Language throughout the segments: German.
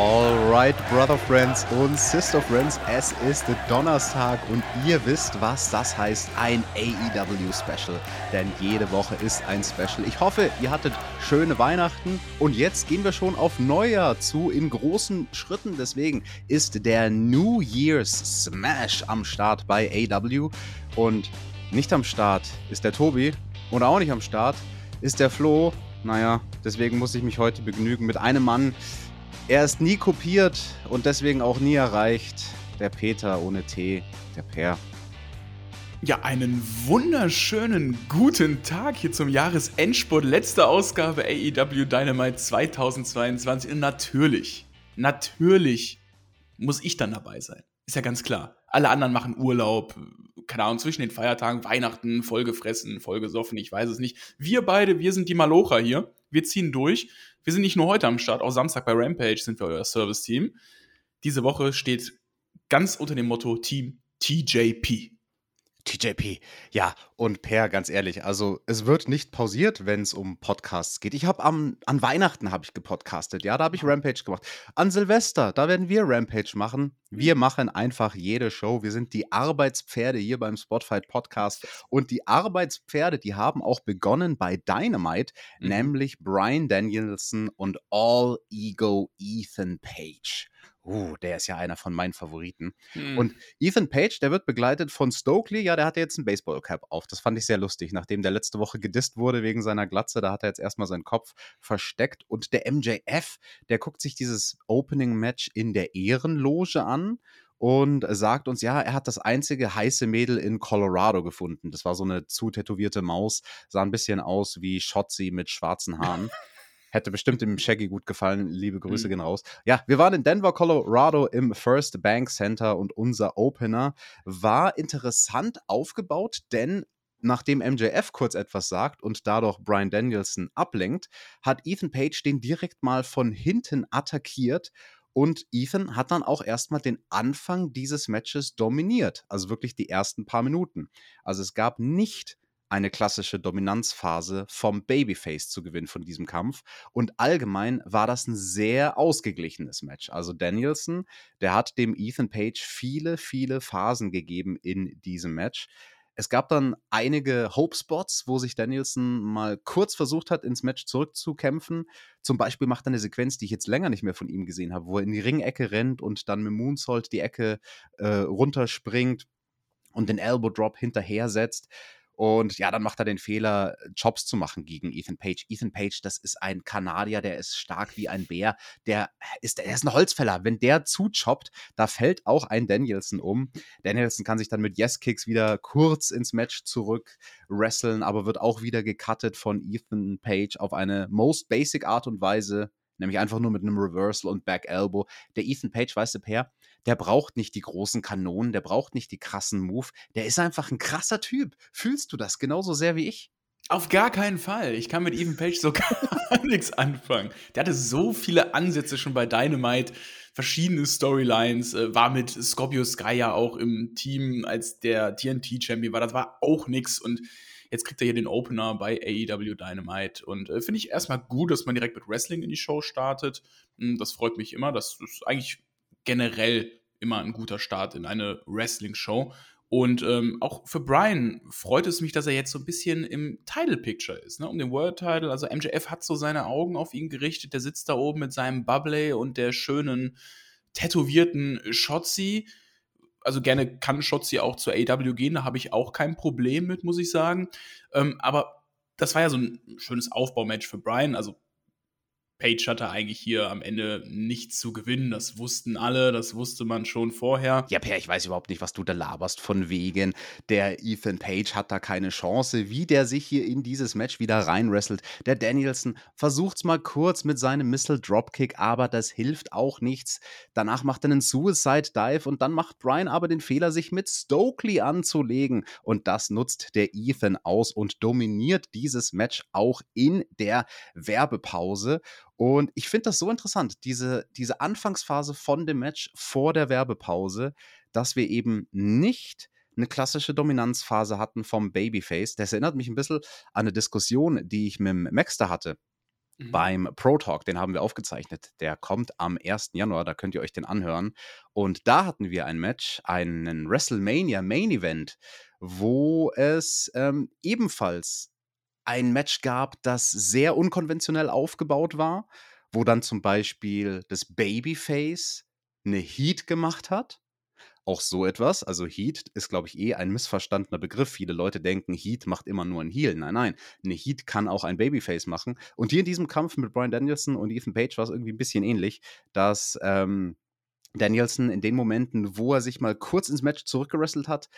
Alright, Brother Friends und Sister Friends, es ist Donnerstag und ihr wisst, was das heißt, ein AEW Special. Denn jede Woche ist ein Special. Ich hoffe, ihr hattet schöne Weihnachten und jetzt gehen wir schon auf Neujahr zu in großen Schritten. Deswegen ist der New Year's Smash am Start bei AEW und nicht am Start ist der Tobi und auch nicht am Start ist der Flo. Naja, deswegen muss ich mich heute begnügen mit einem Mann, er ist nie kopiert und deswegen auch nie erreicht. Der Peter ohne T, der Per. Ja, einen wunderschönen guten Tag hier zum Jahresendspurt. Letzte Ausgabe AEW Dynamite 2022. Und natürlich, natürlich muss ich dann dabei sein. Ist ja ganz klar. Alle anderen machen Urlaub, keine Ahnung, zwischen den Feiertagen, Weihnachten, vollgefressen, vollgesoffen, ich weiß es nicht. Wir beide, wir sind die Malocher hier. Wir ziehen durch. Wir sind nicht nur heute am Start, auch Samstag bei Rampage sind wir euer Service-Team. Diese Woche steht ganz unter dem Motto Team TJP. TJP. Ja, und Per, ganz ehrlich, also es wird nicht pausiert, wenn es um Podcasts geht. Ich habe an Weihnachten habe ich gepodcastet, ja, da habe ich Rampage gemacht. An Silvester, da werden wir Rampage machen. Wir machen einfach jede Show. Wir sind die Arbeitspferde hier beim Spotfight Podcast und die Arbeitspferde, die haben auch begonnen bei Dynamite, mhm. nämlich Brian Danielson und All Ego Ethan Page. Uh, der ist ja einer von meinen Favoriten. Hm. Und Ethan Page, der wird begleitet von Stokely. Ja, der hat jetzt einen Baseball-Cap auf. Das fand ich sehr lustig. Nachdem der letzte Woche gedisst wurde wegen seiner Glatze, da hat er jetzt erstmal seinen Kopf versteckt. Und der MJF, der guckt sich dieses Opening-Match in der Ehrenloge an und sagt uns, ja, er hat das einzige heiße Mädel in Colorado gefunden. Das war so eine zu tätowierte Maus, sah ein bisschen aus wie Shotzi mit schwarzen Haaren. Hätte bestimmt dem Shaggy gut gefallen. Liebe Grüße mhm. gehen raus. Ja, wir waren in Denver, Colorado im First Bank Center und unser Opener war interessant aufgebaut, denn nachdem MJF kurz etwas sagt und dadurch Brian Danielson ablenkt, hat Ethan Page den direkt mal von hinten attackiert und Ethan hat dann auch erstmal den Anfang dieses Matches dominiert, also wirklich die ersten paar Minuten. Also es gab nicht eine klassische Dominanzphase vom Babyface zu gewinnen von diesem Kampf. Und allgemein war das ein sehr ausgeglichenes Match. Also Danielson, der hat dem Ethan Page viele, viele Phasen gegeben in diesem Match. Es gab dann einige Hope-Spots, wo sich Danielson mal kurz versucht hat, ins Match zurückzukämpfen. Zum Beispiel macht er eine Sequenz, die ich jetzt länger nicht mehr von ihm gesehen habe, wo er in die Ringecke rennt und dann mit Moonsault die Ecke äh, runterspringt und den Elbow Drop hinterher setzt. Und ja, dann macht er den Fehler, Jobs zu machen gegen Ethan Page. Ethan Page, das ist ein Kanadier, der ist stark wie ein Bär. Der ist, der ist ein Holzfäller. Wenn der zuchoppt, da fällt auch ein Danielson um. Danielson kann sich dann mit Yes-Kicks wieder kurz ins Match zurück wresteln, aber wird auch wieder gecuttet von Ethan Page auf eine most basic Art und Weise nämlich einfach nur mit einem Reversal und Back Elbow. Der Ethan Page, weißt du, Per, der braucht nicht die großen Kanonen, der braucht nicht die krassen Move, der ist einfach ein krasser Typ. Fühlst du das genauso sehr wie ich? Auf gar keinen Fall. Ich kann mit Ethan Page so gar nichts anfangen. Der hatte so viele Ansätze schon bei Dynamite, verschiedene Storylines, äh, war mit Scorpio Sky ja auch im Team, als der TNT-Champion war. Das war auch nix und Jetzt kriegt er hier den Opener bei AEW Dynamite und äh, finde ich erstmal gut, dass man direkt mit Wrestling in die Show startet. Hm, das freut mich immer. Das ist eigentlich generell immer ein guter Start in eine Wrestling-Show. Und ähm, auch für Brian freut es mich, dass er jetzt so ein bisschen im Title Picture ist, ne? um den World Title. Also MJF hat so seine Augen auf ihn gerichtet. Der sitzt da oben mit seinem Bubble und der schönen tätowierten Shotzi also gerne kann Shotzi auch zur AW gehen, da habe ich auch kein Problem mit, muss ich sagen. Ähm, aber das war ja so ein schönes Aufbaumatch für Brian. Also Page hatte eigentlich hier am Ende nichts zu gewinnen. Das wussten alle, das wusste man schon vorher. Ja, Per, ich weiß überhaupt nicht, was du da laberst von wegen. Der Ethan Page hat da keine Chance, wie der sich hier in dieses Match wieder reinwrestelt. Der Danielson versucht's mal kurz mit seinem Missile Dropkick, aber das hilft auch nichts. Danach macht er einen Suicide Dive und dann macht Brian aber den Fehler, sich mit Stokely anzulegen. Und das nutzt der Ethan aus und dominiert dieses Match auch in der Werbepause. Und ich finde das so interessant, diese, diese Anfangsphase von dem Match vor der Werbepause, dass wir eben nicht eine klassische Dominanzphase hatten vom Babyface. Das erinnert mich ein bisschen an eine Diskussion, die ich mit Maxter hatte. Mhm. Beim Pro Talk, den haben wir aufgezeichnet. Der kommt am 1. Januar, da könnt ihr euch den anhören. Und da hatten wir ein Match, einen WrestleMania Main Event, wo es ähm, ebenfalls ein Match gab, das sehr unkonventionell aufgebaut war, wo dann zum Beispiel das Babyface eine Heat gemacht hat. Auch so etwas. Also Heat ist, glaube ich, eh ein missverstandener Begriff. Viele Leute denken, Heat macht immer nur einen Heel. Nein, nein. Eine Heat kann auch ein Babyface machen. Und hier in diesem Kampf mit Brian Danielson und Ethan Page war es irgendwie ein bisschen ähnlich, dass ähm, Danielson in den Momenten, wo er sich mal kurz ins Match zurückgerestelt hat,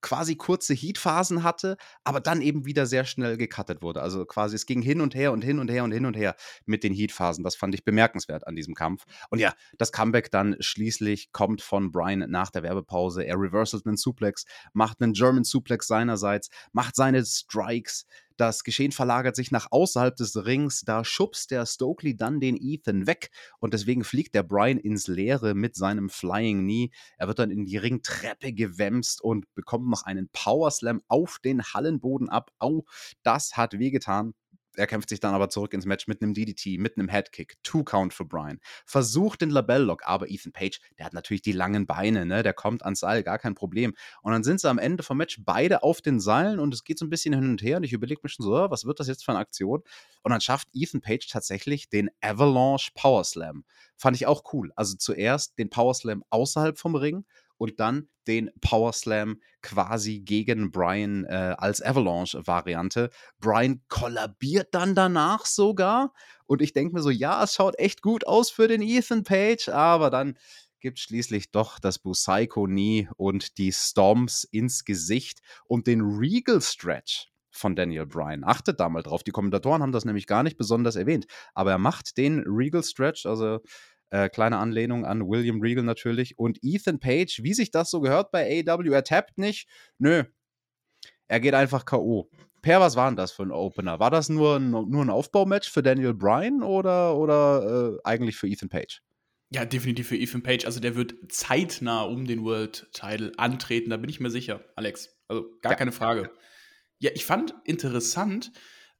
quasi kurze Heatphasen hatte, aber dann eben wieder sehr schnell gecuttet wurde. Also quasi es ging hin und her und hin und her und hin und her mit den Heatphasen. Das fand ich bemerkenswert an diesem Kampf. Und ja, das Comeback dann schließlich kommt von Brian nach der Werbepause. Er reverselt einen Suplex, macht einen German Suplex seinerseits, macht seine Strikes, das Geschehen verlagert sich nach außerhalb des Rings. Da schubst der Stokely dann den Ethan weg und deswegen fliegt der Brian ins Leere mit seinem Flying Knee. Er wird dann in die Ringtreppe gewämst und bekommt noch einen Powerslam auf den Hallenboden ab. Au, das hat wehgetan. Er kämpft sich dann aber zurück ins Match mit einem DDT, mit einem Headkick. Two Count für Brian. Versucht den Labell-Lock, aber Ethan Page, der hat natürlich die langen Beine, ne? Der kommt ans Seil, gar kein Problem. Und dann sind sie am Ende vom Match beide auf den Seilen und es geht so ein bisschen hin und her und ich überlege mir schon so, was wird das jetzt für eine Aktion? Und dann schafft Ethan Page tatsächlich den Avalanche Power Slam. Fand ich auch cool. Also zuerst den Power Slam außerhalb vom Ring und dann den Power Slam quasi gegen Brian äh, als Avalanche-Variante. Brian kollabiert dann danach sogar. Und ich denke mir so, ja, es schaut echt gut aus für den Ethan Page, aber dann gibt schließlich doch das Busaiko nie und die Storms ins Gesicht und den Regal Stretch von Daniel Bryan. Achtet da mal drauf. Die Kommentatoren haben das nämlich gar nicht besonders erwähnt. Aber er macht den Regal Stretch, also äh, kleine Anlehnung an William Regal natürlich. Und Ethan Page, wie sich das so gehört bei AEW, er tappt nicht. Nö. Er geht einfach K.O. Per, was war denn das für ein Opener? War das nur ein, nur ein Aufbaumatch für Daniel Bryan oder, oder äh, eigentlich für Ethan Page? Ja, definitiv für Ethan Page. Also der wird zeitnah um den World Title antreten, da bin ich mir sicher, Alex. Also gar ja. keine Frage. Ja, ich fand interessant,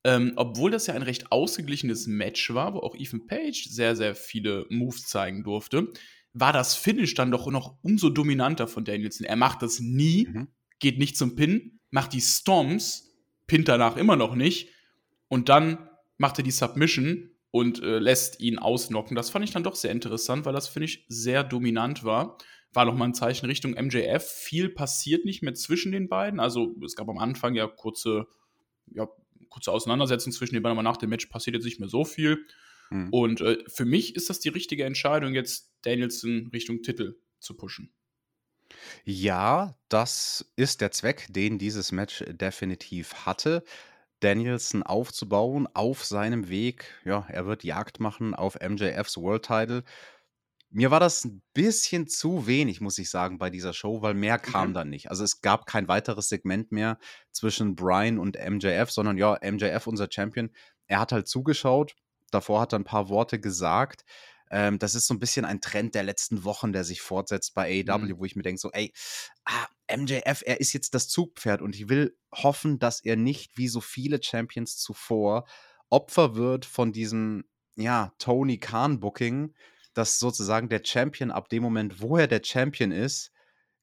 ähm, obwohl das ja ein recht ausgeglichenes Match war, wo auch Ethan Page sehr, sehr viele Moves zeigen durfte, war das Finish dann doch noch umso dominanter von Danielson. Er macht das nie, mhm. geht nicht zum Pin, macht die Storms, pinnt danach immer noch nicht und dann macht er die Submission und äh, lässt ihn ausnocken. Das fand ich dann doch sehr interessant, weil das Finish sehr dominant war. War nochmal ein Zeichen Richtung MJF. Viel passiert nicht mehr zwischen den beiden. Also es gab am Anfang ja kurze ja, kurze Auseinandersetzung zwischen den beiden, aber nach dem Match passiert jetzt nicht mehr so viel. Mhm. Und äh, für mich ist das die richtige Entscheidung, jetzt Danielson Richtung Titel zu pushen. Ja, das ist der Zweck, den dieses Match definitiv hatte. Danielson aufzubauen auf seinem Weg. Ja, er wird Jagd machen auf MJFs World Title. Mir war das ein bisschen zu wenig, muss ich sagen, bei dieser Show, weil mehr kam Mhm. dann nicht. Also, es gab kein weiteres Segment mehr zwischen Brian und MJF, sondern ja, MJF, unser Champion, er hat halt zugeschaut. Davor hat er ein paar Worte gesagt. Ähm, das ist so ein bisschen ein Trend der letzten Wochen, der sich fortsetzt bei AEW, Mhm. wo ich mir denke so: „Ey, ah, MJF, er ist jetzt das Zugpferd und ich will hoffen, dass er nicht wie so viele Champions zuvor Opfer wird von diesem, ja, Tony Khan Booking, dass sozusagen der Champion ab dem Moment, wo er der Champion ist,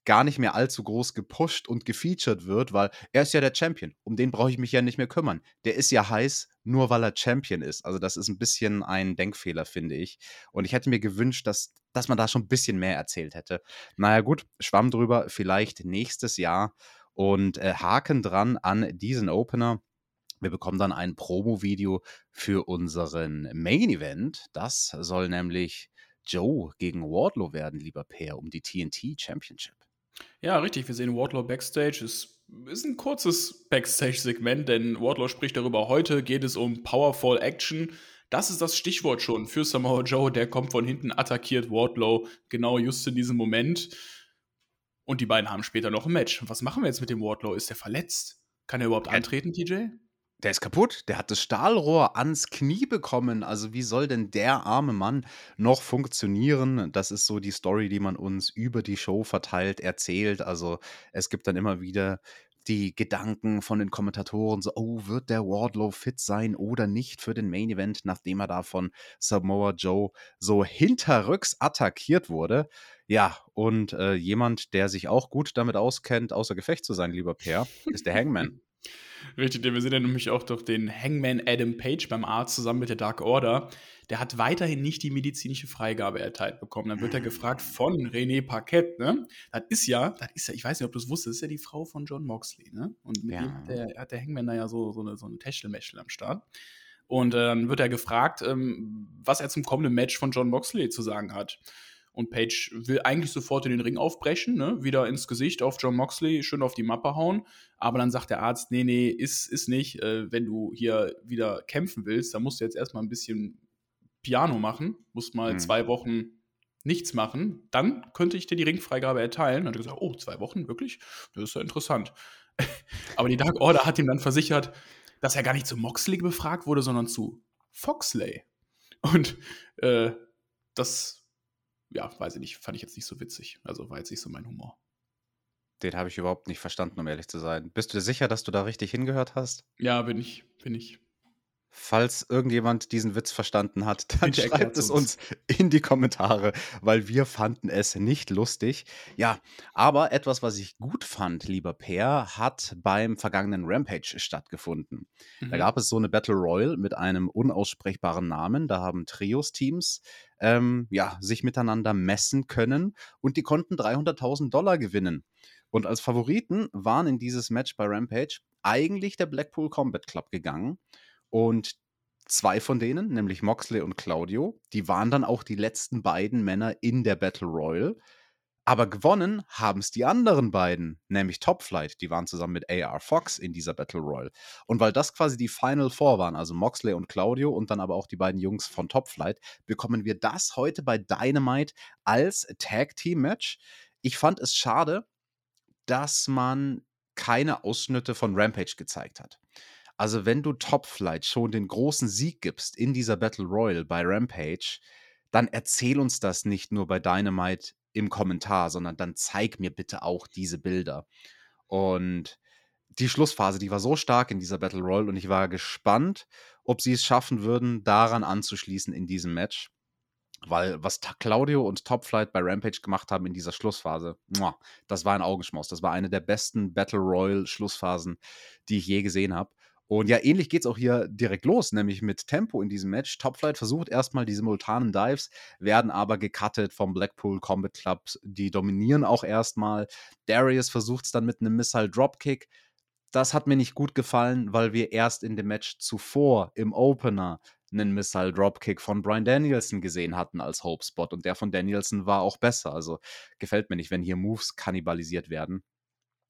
gar nicht mehr allzu groß gepusht und gefeatured wird, weil er ist ja der Champion. Um den brauche ich mich ja nicht mehr kümmern. Der ist ja heiß, nur weil er Champion ist. Also das ist ein bisschen ein Denkfehler, finde ich. Und ich hätte mir gewünscht, dass, dass man da schon ein bisschen mehr erzählt hätte. Naja gut, schwamm drüber, vielleicht nächstes Jahr. Und äh, Haken dran an diesen Opener Wir bekommen dann ein Promo-Video für unseren Main Event. Das soll nämlich Joe gegen Wardlow werden, lieber Peer, um die TNT Championship. Ja, richtig. Wir sehen Wardlow backstage. Es ist ein kurzes Backstage-Segment, denn Wardlow spricht darüber. Heute geht es um Powerful Action. Das ist das Stichwort schon für Samoa Joe. Der kommt von hinten, attackiert Wardlow genau just in diesem Moment. Und die beiden haben später noch ein Match. Was machen wir jetzt mit dem Wardlow? Ist der verletzt? Kann er überhaupt antreten, TJ? Der ist kaputt. Der hat das Stahlrohr ans Knie bekommen. Also wie soll denn der arme Mann noch funktionieren? Das ist so die Story, die man uns über die Show verteilt erzählt. Also es gibt dann immer wieder die Gedanken von den Kommentatoren so, oh, wird der Wardlow fit sein oder nicht für den Main Event, nachdem er da von Samoa Joe so hinterrücks attackiert wurde. Ja, und äh, jemand, der sich auch gut damit auskennt, außer Gefecht zu sein, lieber Per, ist der Hangman. Richtig, wir sehen ja nämlich auch durch den Hangman Adam Page beim Arzt zusammen mit der Dark Order. Der hat weiterhin nicht die medizinische Freigabe erteilt bekommen. Dann wird er gefragt von René Paquette, ne? Das ist ja, das ist ja, ich weiß nicht, ob du es wusstest, ist ja die Frau von John Moxley, ne? Und mit ja. dem der, hat der Hangman da ja so, so, eine, so ein Techtelmechtel am Start. Und äh, dann wird er gefragt, ähm, was er zum kommenden Match von John Moxley zu sagen hat. Und Page will eigentlich sofort in den Ring aufbrechen, ne? wieder ins Gesicht auf John Moxley, schön auf die Mappe hauen. Aber dann sagt der Arzt, nee, nee, ist, ist nicht. Äh, wenn du hier wieder kämpfen willst, dann musst du jetzt erstmal ein bisschen Piano machen, musst mal mhm. zwei Wochen nichts machen. Dann könnte ich dir die Ringfreigabe erteilen. Und er hat gesagt, oh, zwei Wochen, wirklich? Das ist ja interessant. Aber die Dark Order hat ihm dann versichert, dass er gar nicht zu Moxley befragt wurde, sondern zu Foxley. Und äh, das ja, weiß ich nicht, fand ich jetzt nicht so witzig. Also war jetzt nicht so mein Humor. Den habe ich überhaupt nicht verstanden, um ehrlich zu sein. Bist du dir sicher, dass du da richtig hingehört hast? Ja, bin ich, bin ich. Falls irgendjemand diesen Witz verstanden hat, dann Bitte schreibt es uns in die Kommentare, weil wir fanden es nicht lustig. Ja, aber etwas, was ich gut fand, lieber Peer, hat beim vergangenen Rampage stattgefunden. Mhm. Da gab es so eine Battle Royal mit einem unaussprechbaren Namen. Da haben Trios-Teams ähm, ja, sich miteinander messen können und die konnten 300.000 Dollar gewinnen. Und als Favoriten waren in dieses Match bei Rampage eigentlich der Blackpool Combat Club gegangen. Und zwei von denen, nämlich Moxley und Claudio, die waren dann auch die letzten beiden Männer in der Battle Royal. Aber gewonnen haben es die anderen beiden, nämlich Top Flight. Die waren zusammen mit AR Fox in dieser Battle Royal. Und weil das quasi die Final Four waren, also Moxley und Claudio und dann aber auch die beiden Jungs von Top Flight, bekommen wir das heute bei Dynamite als Tag Team Match. Ich fand es schade, dass man keine Ausschnitte von Rampage gezeigt hat. Also, wenn du Top Flight schon den großen Sieg gibst in dieser Battle Royal bei Rampage, dann erzähl uns das nicht nur bei Dynamite im Kommentar, sondern dann zeig mir bitte auch diese Bilder. Und die Schlussphase, die war so stark in dieser Battle Royal und ich war gespannt, ob sie es schaffen würden, daran anzuschließen in diesem Match. Weil was Claudio und Top Flight bei Rampage gemacht haben in dieser Schlussphase, das war ein Augenschmaus. Das war eine der besten Battle Royal Schlussphasen, die ich je gesehen habe. Und ja, ähnlich geht es auch hier direkt los, nämlich mit Tempo in diesem Match. Topflight versucht erstmal die simultanen Dives, werden aber gecuttet vom Blackpool Combat Club. Die dominieren auch erstmal. Darius versucht es dann mit einem Missile Dropkick. Das hat mir nicht gut gefallen, weil wir erst in dem Match zuvor im Opener einen Missile Dropkick von Brian Danielson gesehen hatten als Hope Spot und der von Danielson war auch besser. Also gefällt mir nicht, wenn hier Moves kannibalisiert werden.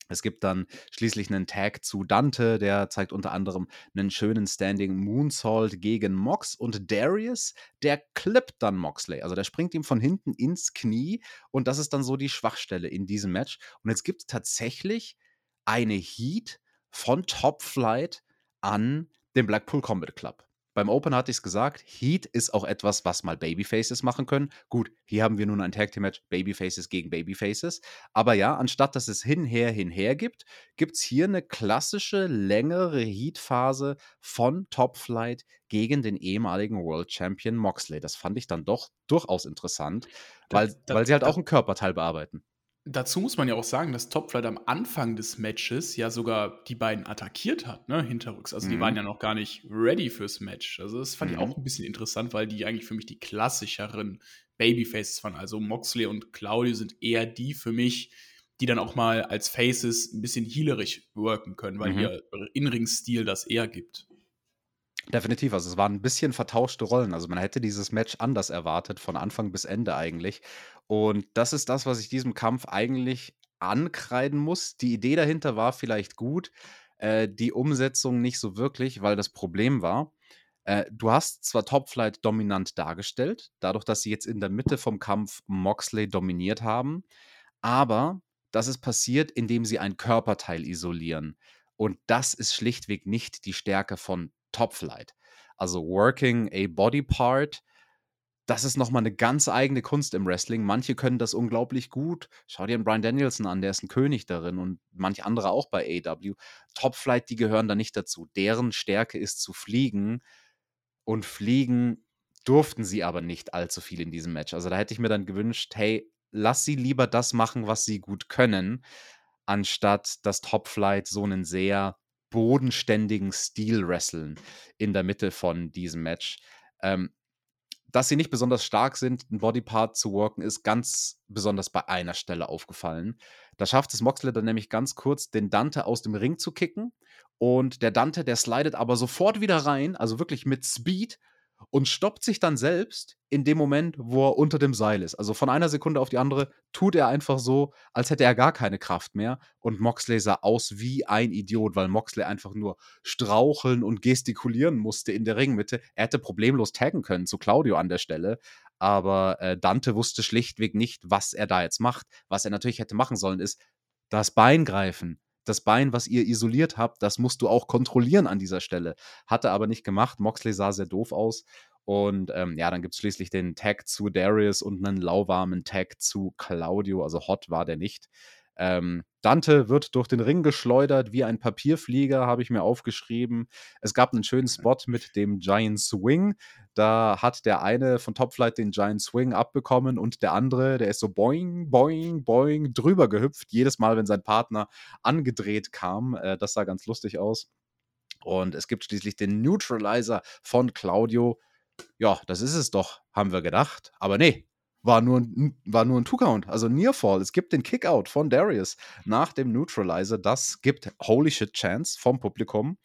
Es gibt dann schließlich einen Tag zu Dante, der zeigt unter anderem einen schönen Standing Moonsault gegen Mox und Darius, der klippt dann Moxley. Also der springt ihm von hinten ins Knie und das ist dann so die Schwachstelle in diesem Match. Und jetzt gibt es tatsächlich eine Heat von Top Flight an den Blackpool Combat Club. Beim Open hatte ich es gesagt, Heat ist auch etwas, was mal Babyfaces machen können. Gut, hier haben wir nun ein Tag Team Match, Babyfaces gegen Babyfaces. Aber ja, anstatt dass es hinher, hinher gibt, gibt es hier eine klassische, längere Heat-Phase von Top Flight gegen den ehemaligen World Champion Moxley. Das fand ich dann doch durchaus interessant, weil, das, weil sie halt das, auch ein Körperteil bearbeiten. Dazu muss man ja auch sagen, dass Topflight am Anfang des Matches ja sogar die beiden attackiert hat, ne, hinterrücks. Also mhm. die waren ja noch gar nicht ready fürs Match. Also das fand mhm. ich auch ein bisschen interessant, weil die eigentlich für mich die klassischeren Babyfaces waren. Also Moxley und Claudio sind eher die für mich, die dann auch mal als Faces ein bisschen healerisch worken können, weil Mhm. ihr In-Ring-Stil das eher gibt. Definitiv, also es waren ein bisschen vertauschte Rollen. Also man hätte dieses Match anders erwartet, von Anfang bis Ende eigentlich. Und das ist das, was ich diesem Kampf eigentlich ankreiden muss. Die Idee dahinter war vielleicht gut, äh, die Umsetzung nicht so wirklich, weil das Problem war, äh, du hast zwar Topflight dominant dargestellt, dadurch, dass sie jetzt in der Mitte vom Kampf Moxley dominiert haben, aber das ist passiert, indem sie ein Körperteil isolieren. Und das ist schlichtweg nicht die Stärke von Topflight. Also working a body part, das ist nochmal eine ganz eigene Kunst im Wrestling. Manche können das unglaublich gut. Schau dir einen Brian Danielson an, der ist ein König darin und manche andere auch bei AW. Topflight, die gehören da nicht dazu. Deren Stärke ist zu fliegen und fliegen durften sie aber nicht allzu viel in diesem Match. Also da hätte ich mir dann gewünscht, hey, lass sie lieber das machen, was sie gut können, anstatt dass Topflight so einen sehr bodenständigen Stil wresteln in der Mitte von diesem Match. Ähm, dass sie nicht besonders stark sind, ein Bodypart zu worken, ist ganz besonders bei einer Stelle aufgefallen. Da schafft es Moxley dann nämlich ganz kurz, den Dante aus dem Ring zu kicken. Und der Dante, der slidet aber sofort wieder rein, also wirklich mit Speed und stoppt sich dann selbst in dem Moment, wo er unter dem Seil ist. Also von einer Sekunde auf die andere tut er einfach so, als hätte er gar keine Kraft mehr. Und Moxley sah aus wie ein Idiot, weil Moxley einfach nur straucheln und gestikulieren musste in der Ringmitte. Er hätte problemlos taggen können zu Claudio an der Stelle. Aber äh, Dante wusste schlichtweg nicht, was er da jetzt macht. Was er natürlich hätte machen sollen, ist das Bein greifen. Das Bein, was ihr isoliert habt, das musst du auch kontrollieren an dieser Stelle. Hatte aber nicht gemacht. Moxley sah sehr doof aus. Und ähm, ja, dann gibt es schließlich den Tag zu Darius und einen lauwarmen Tag zu Claudio. Also hot war der nicht. Ähm, Dante wird durch den Ring geschleudert wie ein Papierflieger, habe ich mir aufgeschrieben. Es gab einen schönen Spot mit dem Giant Swing. Da hat der eine von Topflight den Giant Swing abbekommen und der andere, der ist so boing, boing, boing drüber gehüpft. Jedes Mal, wenn sein Partner angedreht kam. Äh, das sah ganz lustig aus. Und es gibt schließlich den Neutralizer von Claudio. Ja, das ist es doch, haben wir gedacht. Aber nee, war nur, ein- war nur ein Two-Count, also Nearfall. Es gibt den Kickout von Darius nach dem Neutralizer. Das gibt Holy Shit Chance vom Publikum.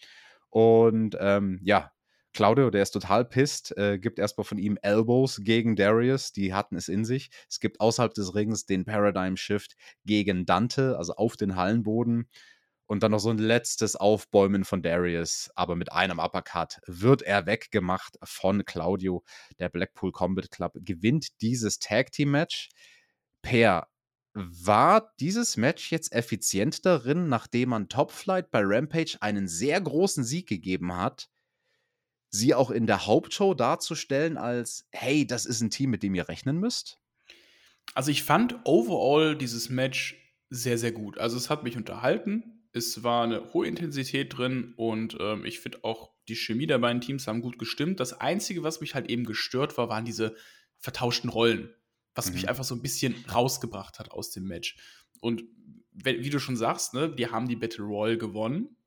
Und ähm, ja, Claudio, der ist total pisst, äh, gibt erstmal von ihm Elbows gegen Darius, die hatten es in sich. Es gibt außerhalb des Rings den Paradigm Shift gegen Dante, also auf den Hallenboden. Und dann noch so ein letztes Aufbäumen von Darius, aber mit einem Uppercut wird er weggemacht von Claudio. Der Blackpool Combat Club gewinnt dieses Tag Team Match. Per, war dieses Match jetzt effizient darin, nachdem man Topflight bei Rampage einen sehr großen Sieg gegeben hat, sie auch in der Hauptshow darzustellen als, hey, das ist ein Team, mit dem ihr rechnen müsst? Also ich fand overall dieses Match sehr, sehr gut. Also es hat mich unterhalten. Es war eine hohe Intensität drin und ähm, ich finde auch, die Chemie der beiden Teams haben gut gestimmt. Das Einzige, was mich halt eben gestört war, waren diese vertauschten Rollen, was Mhm. mich einfach so ein bisschen rausgebracht hat aus dem Match. Und wie du schon sagst, ne, die haben die Battle Royale gewonnen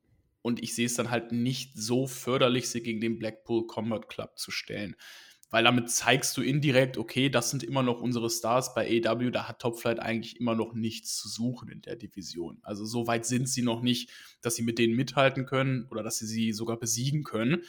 und ich sehe es dann halt nicht so förderlich, sie gegen den Blackpool Combat Club zu stellen. Weil damit zeigst du indirekt, okay, das sind immer noch unsere Stars bei AW, da hat Topflight eigentlich immer noch nichts zu suchen in der Division. Also so weit sind sie noch nicht, dass sie mit denen mithalten können oder dass sie sie sogar besiegen können.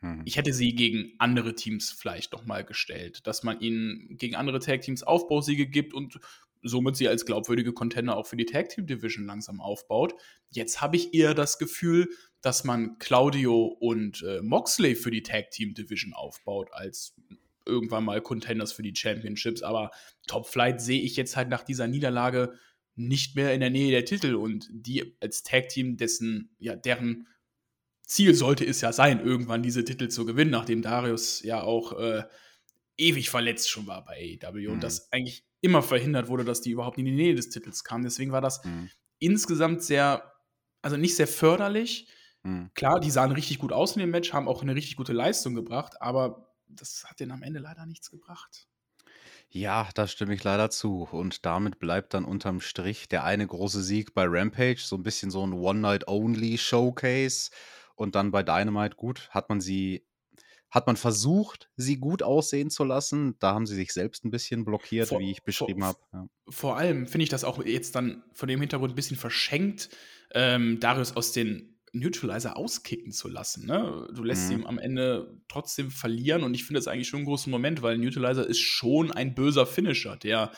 Hm. Ich hätte sie gegen andere Teams vielleicht noch mal gestellt, dass man ihnen gegen andere Tag-Teams Aufbausiege gibt und somit sie als glaubwürdige Contender auch für die Tag-Team-Division langsam aufbaut. Jetzt habe ich eher das Gefühl, dass man Claudio und äh, Moxley für die Tag-Team-Division aufbaut, als irgendwann mal Contenders für die Championships. Aber Top Flight sehe ich jetzt halt nach dieser Niederlage nicht mehr in der Nähe der Titel und die als Tag-Team, dessen, ja, deren Ziel sollte es ja sein, irgendwann diese Titel zu gewinnen, nachdem Darius ja auch äh, ewig verletzt schon war bei AEW Mhm. und das eigentlich immer verhindert wurde, dass die überhaupt in die Nähe des Titels kamen. Deswegen war das Hm. insgesamt sehr, also nicht sehr förderlich. Hm. Klar, die sahen richtig gut aus in dem Match, haben auch eine richtig gute Leistung gebracht, aber das hat denen am Ende leider nichts gebracht. Ja, da stimme ich leider zu. Und damit bleibt dann unterm Strich der eine große Sieg bei Rampage, so ein bisschen so ein One-Night-Only-Showcase. Und dann bei Dynamite, gut, hat man sie hat man versucht, sie gut aussehen zu lassen. Da haben sie sich selbst ein bisschen blockiert, Vor- wie ich beschrieben habe. Ja. Vor allem finde ich das auch jetzt dann von dem Hintergrund ein bisschen verschenkt, ähm, Darius aus den Neutralizer auskicken zu lassen. Ne? Du lässt Mhm. ihn am Ende trotzdem verlieren und ich finde das eigentlich schon einen großen Moment, weil Neutralizer ist schon ein böser Finisher, der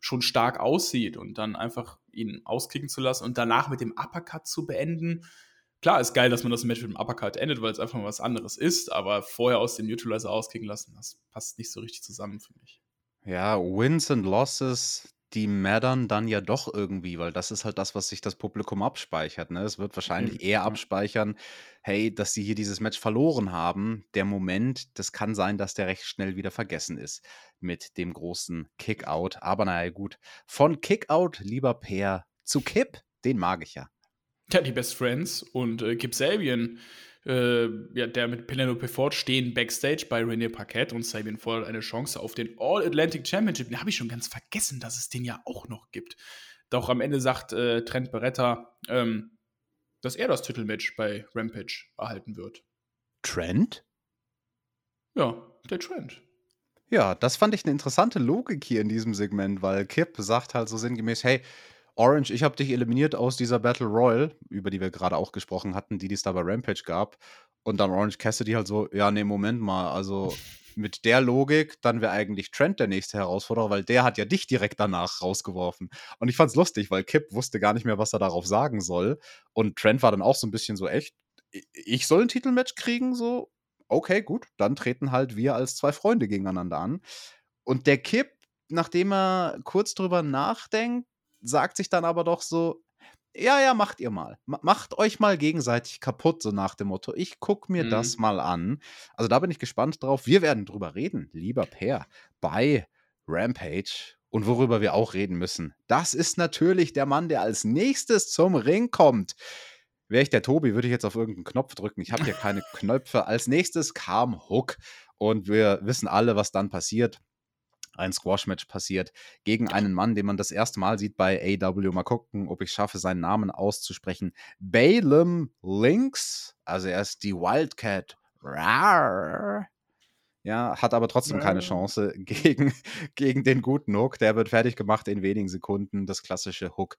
schon stark aussieht und dann einfach ihn auskicken zu lassen und danach mit dem Uppercut zu beenden. Klar, ist geil, dass man das Match mit dem Uppercut endet, weil es einfach mal was anderes ist, aber vorher aus dem Neutralizer auskicken lassen, das passt nicht so richtig zusammen für mich. Ja, Wins und Losses, die mattern dann ja doch irgendwie, weil das ist halt das, was sich das Publikum abspeichert. Ne? Es wird wahrscheinlich Mhm, eher abspeichern, hey, dass sie hier dieses Match verloren haben. Der Moment, das kann sein, dass der recht schnell wieder vergessen ist mit dem großen Kickout. Aber naja, gut. Von Kickout, lieber Peer, zu Kipp, den mag ich ja. Ja, die Best Friends und äh, Kip Sabian, äh, ja, der mit Penelope Ford stehen backstage bei René Paquette und Sabian fordert eine Chance auf den All-Atlantic Championship. Den habe ich schon ganz vergessen, dass es den ja auch noch gibt. Doch am Ende sagt äh, Trent Beretta, ähm, dass er das Titelmatch bei Rampage erhalten wird. Trent? Ja, der Trent. Ja, das fand ich eine interessante Logik hier in diesem Segment, weil Kip sagt halt so sinngemäß, hey, Orange, ich habe dich eliminiert aus dieser Battle Royal, über die wir gerade auch gesprochen hatten, die es da bei Rampage gab. Und dann Orange Cassidy halt so, ja, nee, Moment mal, also mit der Logik, dann wäre eigentlich Trent der nächste Herausforderer, weil der hat ja dich direkt danach rausgeworfen. Und ich fand's lustig, weil Kip wusste gar nicht mehr, was er darauf sagen soll. Und Trent war dann auch so ein bisschen so, echt, ich soll ein Titelmatch kriegen, so, okay, gut, dann treten halt wir als zwei Freunde gegeneinander an. Und der Kip, nachdem er kurz drüber nachdenkt, sagt sich dann aber doch so, ja, ja, macht ihr mal. Ma- Macht euch mal gegenseitig kaputt, so nach dem Motto, ich guck mir Mhm. das mal an. Also da bin ich gespannt drauf. Wir werden drüber reden, lieber Per, bei Rampage. Und worüber wir auch reden müssen, das ist natürlich der Mann, der als nächstes zum Ring kommt. Wäre ich der Tobi, würde ich jetzt auf irgendeinen Knopf drücken. Ich habe hier keine Knöpfe. Als nächstes kam Hook. Und wir wissen alle, was dann passiert. Ein Squash-Match passiert gegen einen Mann, den man das erste Mal sieht bei AW. Mal gucken, ob ich schaffe, seinen Namen auszusprechen. Balaam Lynx. Also er ist die Wildcat. Rar. Ja, hat aber trotzdem keine. Chance gegen, gegen den guten Hook. Der wird fertig gemacht in wenigen Sekunden. Das klassische Hook.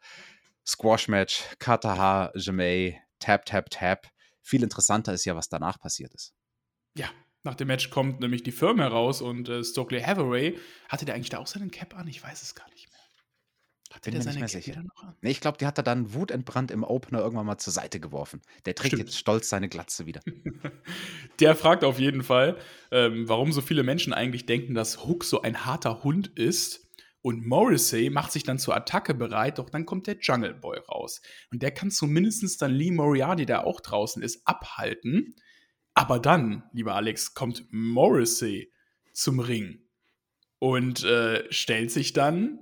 Squash-Match, Kataha, Jemay, Tap, Tap, Tap. Viel interessanter ist ja, was danach passiert ist. Ja, nach dem Match kommt nämlich die Firma heraus und äh, Stokely Hathaway, hatte der eigentlich da auch seinen Cap an? Ich weiß es gar nicht mehr. Hatte Bin der seine Cap wieder noch an? Nee, ich glaube, die hat er dann wutentbrannt im Opener irgendwann mal zur Seite geworfen. Der trägt Stimmt. jetzt stolz seine Glatze wieder. Der fragt auf jeden Fall, ähm, warum so viele Menschen eigentlich denken, dass Hook so ein harter Hund ist. Und Morrissey macht sich dann zur Attacke bereit, doch dann kommt der Jungle Boy raus. Und der kann zumindest dann Lee Moriarty, der auch draußen ist, abhalten. Aber dann, lieber Alex, kommt Morrissey zum Ring und äh, stellt sich dann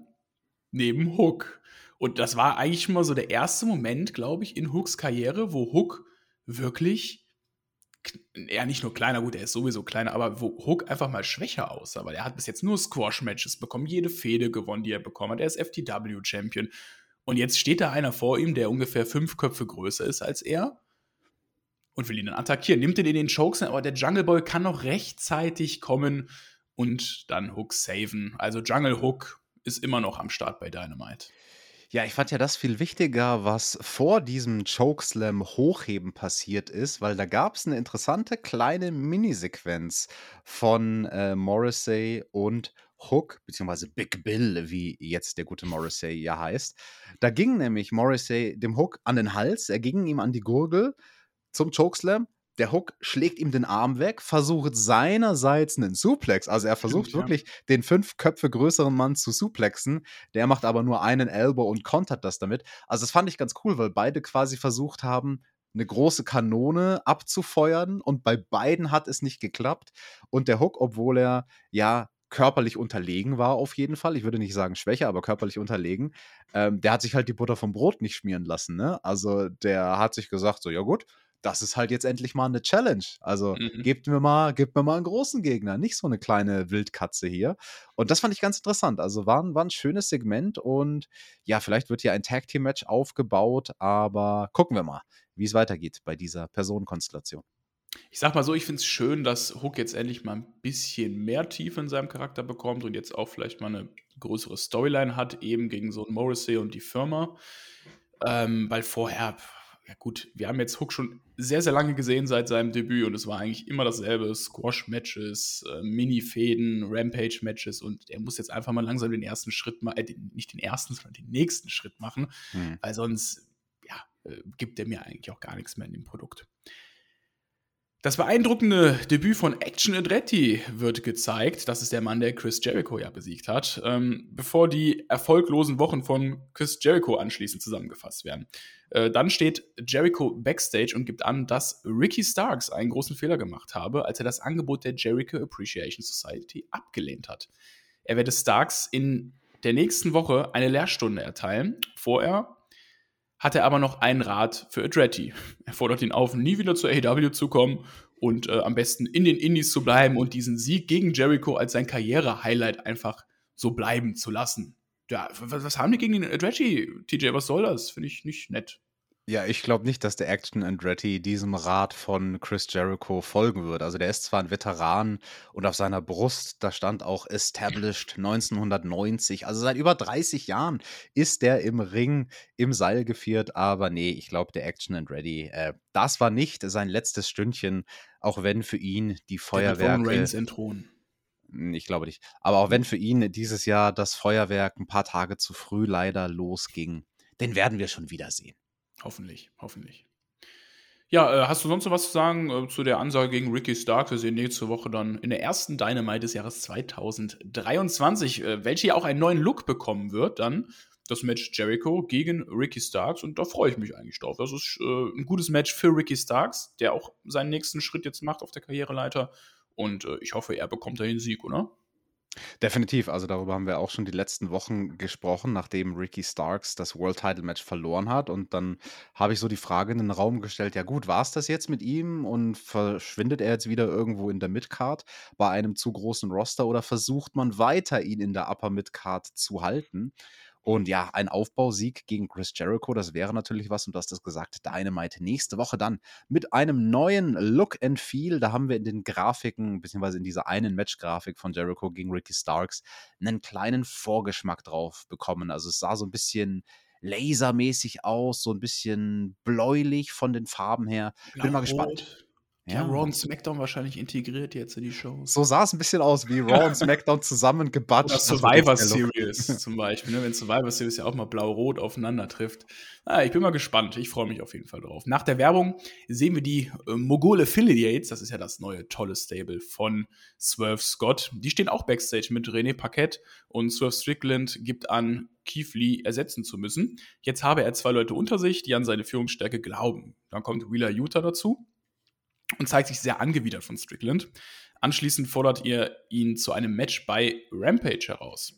neben Hook. Und das war eigentlich schon mal so der erste Moment, glaube ich, in Hooks Karriere, wo Hook wirklich er nicht nur kleiner, gut, er ist sowieso kleiner, aber wo Hook einfach mal schwächer aussah, weil er hat bis jetzt nur Squash-Matches bekommen, jede Fehde gewonnen, die er bekommen hat. Er ist FTW-Champion. Und jetzt steht da einer vor ihm, der ungefähr fünf Köpfe größer ist als er und will ihn dann attackieren. Nimmt ihn in den Chokes, aber der Jungle Boy kann noch rechtzeitig kommen und dann Hook saven. Also Jungle Hook ist immer noch am Start bei Dynamite. Ja, ich fand ja das viel wichtiger, was vor diesem Chokeslam Hochheben passiert ist, weil da gab es eine interessante kleine Minisequenz von äh, Morrissey und Hook, beziehungsweise Big Bill, wie jetzt der gute Morrissey ja heißt. Da ging nämlich Morrissey dem Hook an den Hals, er ging ihm an die Gurgel zum Chokeslam. Der Hook schlägt ihm den Arm weg, versucht seinerseits einen Suplex. Also er versucht ja. wirklich, den fünf Köpfe größeren Mann zu suplexen. Der macht aber nur einen Elbow und kontert das damit. Also das fand ich ganz cool, weil beide quasi versucht haben, eine große Kanone abzufeuern und bei beiden hat es nicht geklappt. Und der Hook, obwohl er ja körperlich unterlegen war auf jeden Fall, ich würde nicht sagen schwächer, aber körperlich unterlegen, ähm, der hat sich halt die Butter vom Brot nicht schmieren lassen. Ne? Also der hat sich gesagt, so ja gut, das ist halt jetzt endlich mal eine Challenge. Also Mhm. gebt mir mal, gebt mir mal einen großen Gegner, nicht so eine kleine Wildkatze hier. Und das fand ich ganz interessant. Also war, ein- war ein schönes Segment und ja, vielleicht wird hier ein Tag Team Match aufgebaut, aber gucken wir mal, wie es weitergeht bei dieser Personenkonstellation. Ich sag mal so, ich finde es schön, dass Hook jetzt endlich mal ein bisschen mehr Tiefe in seinem Charakter bekommt und jetzt auch vielleicht mal eine größere Storyline hat, eben gegen so einen Morrissey und die Firma. Ähm, weil vorher, ja gut, wir haben jetzt Hook schon sehr, sehr lange gesehen seit seinem Debüt und es war eigentlich immer dasselbe: Squash-Matches, äh, Mini-Fäden, Rampage-Matches und er muss jetzt einfach mal langsam den ersten Schritt machen, äh, nicht den ersten, sondern den nächsten Schritt machen, hm. weil sonst, ja, äh, gibt er mir eigentlich auch gar nichts mehr in dem Produkt. Das beeindruckende Debüt von Action Andretti wird gezeigt. Das ist der Mann, der Chris Jericho ja besiegt hat. Ähm, bevor die erfolglosen Wochen von Chris Jericho anschließend zusammengefasst werden. Äh, dann steht Jericho backstage und gibt an, dass Ricky Starks einen großen Fehler gemacht habe, als er das Angebot der Jericho Appreciation Society abgelehnt hat. Er werde Starks in der nächsten Woche eine Lehrstunde erteilen. Vorher hat er aber noch einen Rat für Adretti. Er fordert ihn auf, nie wieder zur AEW zu kommen und äh, am besten in den Indies zu bleiben und diesen Sieg gegen Jericho als sein Karriere-Highlight einfach so bleiben zu lassen. Ja, was, haben die gegen den Adretti, TJ? Was soll das? Finde ich nicht nett. Ja, ich glaube nicht, dass der Action Andretti diesem Rat von Chris Jericho folgen wird. Also der ist zwar ein Veteran und auf seiner Brust, da stand auch Established 1990. Also seit über 30 Jahren ist der im Ring im Seil geführt. Aber nee, ich glaube, der Action Andretti, äh, das war nicht sein letztes Stündchen, auch wenn für ihn die Feuerwerke... Der Reigns entthronen. Hm, ich glaube nicht. Aber auch wenn für ihn dieses Jahr das Feuerwerk ein paar Tage zu früh leider losging, den werden wir schon wiedersehen. Hoffentlich, hoffentlich. Ja, äh, hast du sonst noch was zu sagen äh, zu der Ansage gegen Ricky Stark? Wir sehen nächste Woche dann in der ersten Dynamite des Jahres 2023, äh, welche ja auch einen neuen Look bekommen wird, dann das Match Jericho gegen Ricky Starks und da freue ich mich eigentlich drauf. Das ist äh, ein gutes Match für Ricky Starks, der auch seinen nächsten Schritt jetzt macht auf der Karriereleiter und äh, ich hoffe, er bekommt da den Sieg, oder? Definitiv, also darüber haben wir auch schon die letzten Wochen gesprochen, nachdem Ricky Starks das World Title Match verloren hat. Und dann habe ich so die Frage in den Raum gestellt: Ja, gut, war es das jetzt mit ihm und verschwindet er jetzt wieder irgendwo in der Midcard bei einem zu großen Roster oder versucht man weiter, ihn in der Upper Midcard zu halten? Und ja, ein Aufbausieg gegen Chris Jericho, das wäre natürlich was. Und du hast es gesagt, Dynamite nächste Woche dann mit einem neuen Look and Feel. Da haben wir in den Grafiken, beziehungsweise in dieser einen Match-Grafik von Jericho gegen Ricky Starks, einen kleinen Vorgeschmack drauf bekommen. Also es sah so ein bisschen lasermäßig aus, so ein bisschen bläulich von den Farben her. Bin mal gespannt. Ja, Raw und SmackDown wahrscheinlich integriert jetzt in die Shows. So sah es ein bisschen aus, wie Raw und SmackDown zusammengebatscht. Oder Survivor Series zum Beispiel, ne? wenn Survivor Series ja auch mal blau-rot aufeinander trifft. Ah, ich bin mal gespannt. Ich freue mich auf jeden Fall drauf. Nach der Werbung sehen wir die äh, Mogul Affiliates. Das ist ja das neue tolle Stable von Swerve Scott. Die stehen auch backstage mit René Paquette und Swerve Strickland gibt an, Keith Lee ersetzen zu müssen. Jetzt habe er zwei Leute unter sich, die an seine Führungsstärke glauben. Dann kommt Wheeler Utah dazu und zeigt sich sehr angewidert von Strickland. Anschließend fordert ihr ihn zu einem Match bei Rampage heraus.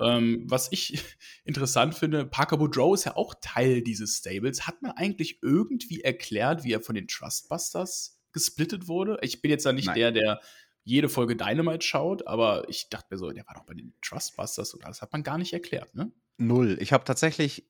Ähm, was ich interessant finde, Parker Boudreau ist ja auch Teil dieses Stables. Hat man eigentlich irgendwie erklärt, wie er von den Trustbusters gesplittet wurde? Ich bin jetzt da nicht Nein. der, der jede Folge Dynamite schaut, aber ich dachte mir so, der war doch bei den Trustbusters und das hat man gar nicht erklärt, ne? Null. Ich habe tatsächlich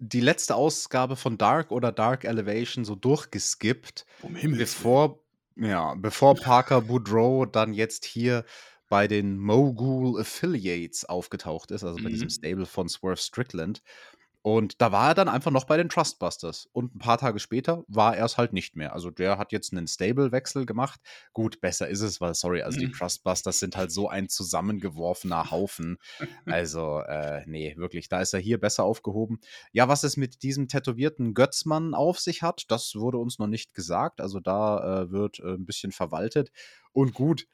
die letzte Ausgabe von Dark oder Dark Elevation so durchgeskippt, um bevor, ja, bevor Parker Boudreau dann jetzt hier bei den Mogul Affiliates aufgetaucht ist, also bei diesem mhm. Stable von Swerve Strickland. Und da war er dann einfach noch bei den Trustbusters. Und ein paar Tage später war er es halt nicht mehr. Also der hat jetzt einen Stable-Wechsel gemacht. Gut, besser ist es, weil, sorry, also die mhm. Trustbusters sind halt so ein zusammengeworfener Haufen. Also, äh, nee, wirklich, da ist er hier besser aufgehoben. Ja, was es mit diesem tätowierten Götzmann auf sich hat, das wurde uns noch nicht gesagt. Also da äh, wird äh, ein bisschen verwaltet. Und gut,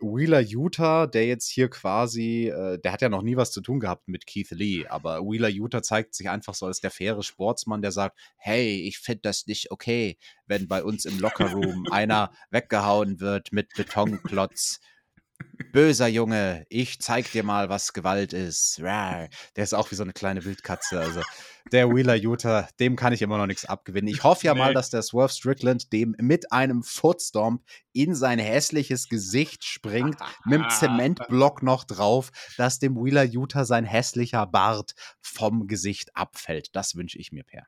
Wheeler Utah, der jetzt hier quasi, äh, der hat ja noch nie was zu tun gehabt mit Keith Lee, aber Wheeler Utah zeigt sich einfach so als der faire Sportsmann, der sagt, hey, ich finde das nicht okay, wenn bei uns im Lockerroom einer weggehauen wird mit Betonklotz. Böser Junge, ich zeig dir mal, was Gewalt ist. Der ist auch wie so eine kleine Wildkatze. Also der Wheeler Utah, dem kann ich immer noch nichts abgewinnen. Ich hoffe ja nee. mal, dass der Swerve Strickland dem mit einem Footstomp in sein hässliches Gesicht springt, mit dem Zementblock noch drauf, dass dem Wheeler Utah sein hässlicher Bart vom Gesicht abfällt. Das wünsche ich mir, Per.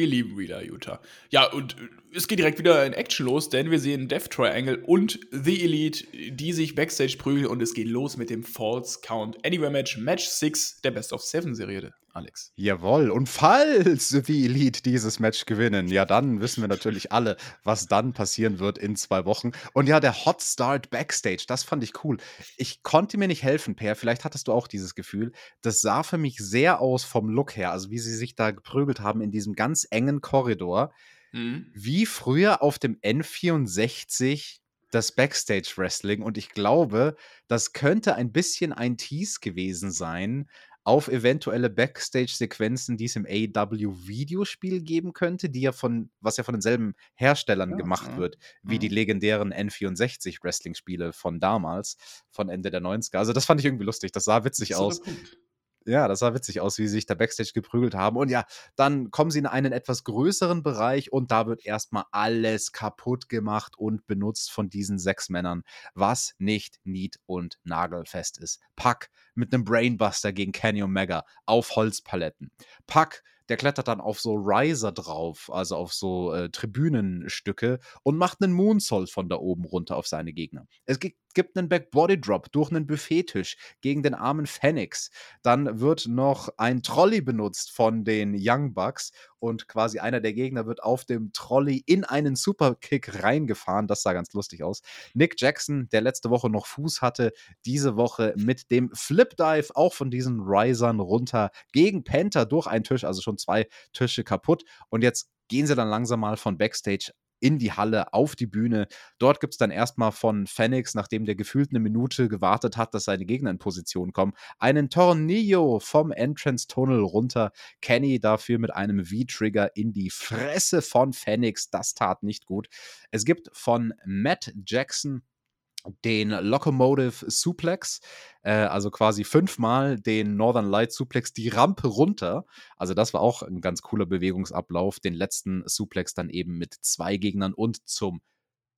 Wir lieben Wheeler Utah. Ja, und äh, es geht direkt wieder in Action los, denn wir sehen Death Triangle und The Elite, die sich Backstage prügeln und es geht los mit dem False Count Anywhere Match, Match 6 der Best of Seven Serie, Alex. Jawohl, und falls The Elite dieses Match gewinnen, ja, dann wissen wir natürlich alle, was dann passieren wird in zwei Wochen. Und ja, der Hot Start Backstage, das fand ich cool. Ich konnte mir nicht helfen, Per, vielleicht hattest du auch dieses Gefühl. Das sah für mich sehr aus vom Look her, also wie sie sich da geprügelt haben in diesem ganz engen Korridor. Mhm. Wie früher auf dem N64 das Backstage Wrestling und ich glaube, das könnte ein bisschen ein Tease gewesen sein auf eventuelle Backstage-Sequenzen, die es im AW-Videospiel geben könnte, die ja von, was ja von denselben Herstellern ja, gemacht ja. wird, wie ja. die mhm. legendären N64-Wrestling-Spiele von damals, von Ende der 90er. Also das fand ich irgendwie lustig, das sah witzig das aus. Ja, das sah witzig aus, wie sie sich da Backstage geprügelt haben. Und ja, dann kommen sie in einen etwas größeren Bereich und da wird erstmal alles kaputt gemacht und benutzt von diesen sechs Männern, was nicht nied- und nagelfest ist. Pack mit einem Brainbuster gegen Kenny Omega auf Holzpaletten. Pack der klettert dann auf so Riser drauf, also auf so äh, Tribünenstücke und macht einen Moonsault von da oben runter auf seine Gegner. Es gibt, gibt einen Backbody Drop durch einen Buffettisch gegen den armen Phoenix. Dann wird noch ein Trolley benutzt von den Young Bucks und quasi einer der Gegner wird auf dem Trolley in einen Superkick reingefahren. Das sah ganz lustig aus. Nick Jackson, der letzte Woche noch Fuß hatte, diese Woche mit dem Flip Dive auch von diesen Risern runter gegen Penta durch einen Tisch, also schon zwei Tische kaputt. Und jetzt gehen sie dann langsam mal von Backstage in die Halle, auf die Bühne. Dort gibt es dann erstmal von Phoenix, nachdem der gefühlt eine Minute gewartet hat, dass seine Gegner in Position kommen, einen Tornillo vom Entrance Tunnel runter. Kenny dafür mit einem V-Trigger in die Fresse von Phoenix. Das tat nicht gut. Es gibt von Matt Jackson den Locomotive Suplex, äh, also quasi fünfmal den Northern Light Suplex die Rampe runter. Also das war auch ein ganz cooler Bewegungsablauf. Den letzten Suplex dann eben mit zwei Gegnern und zum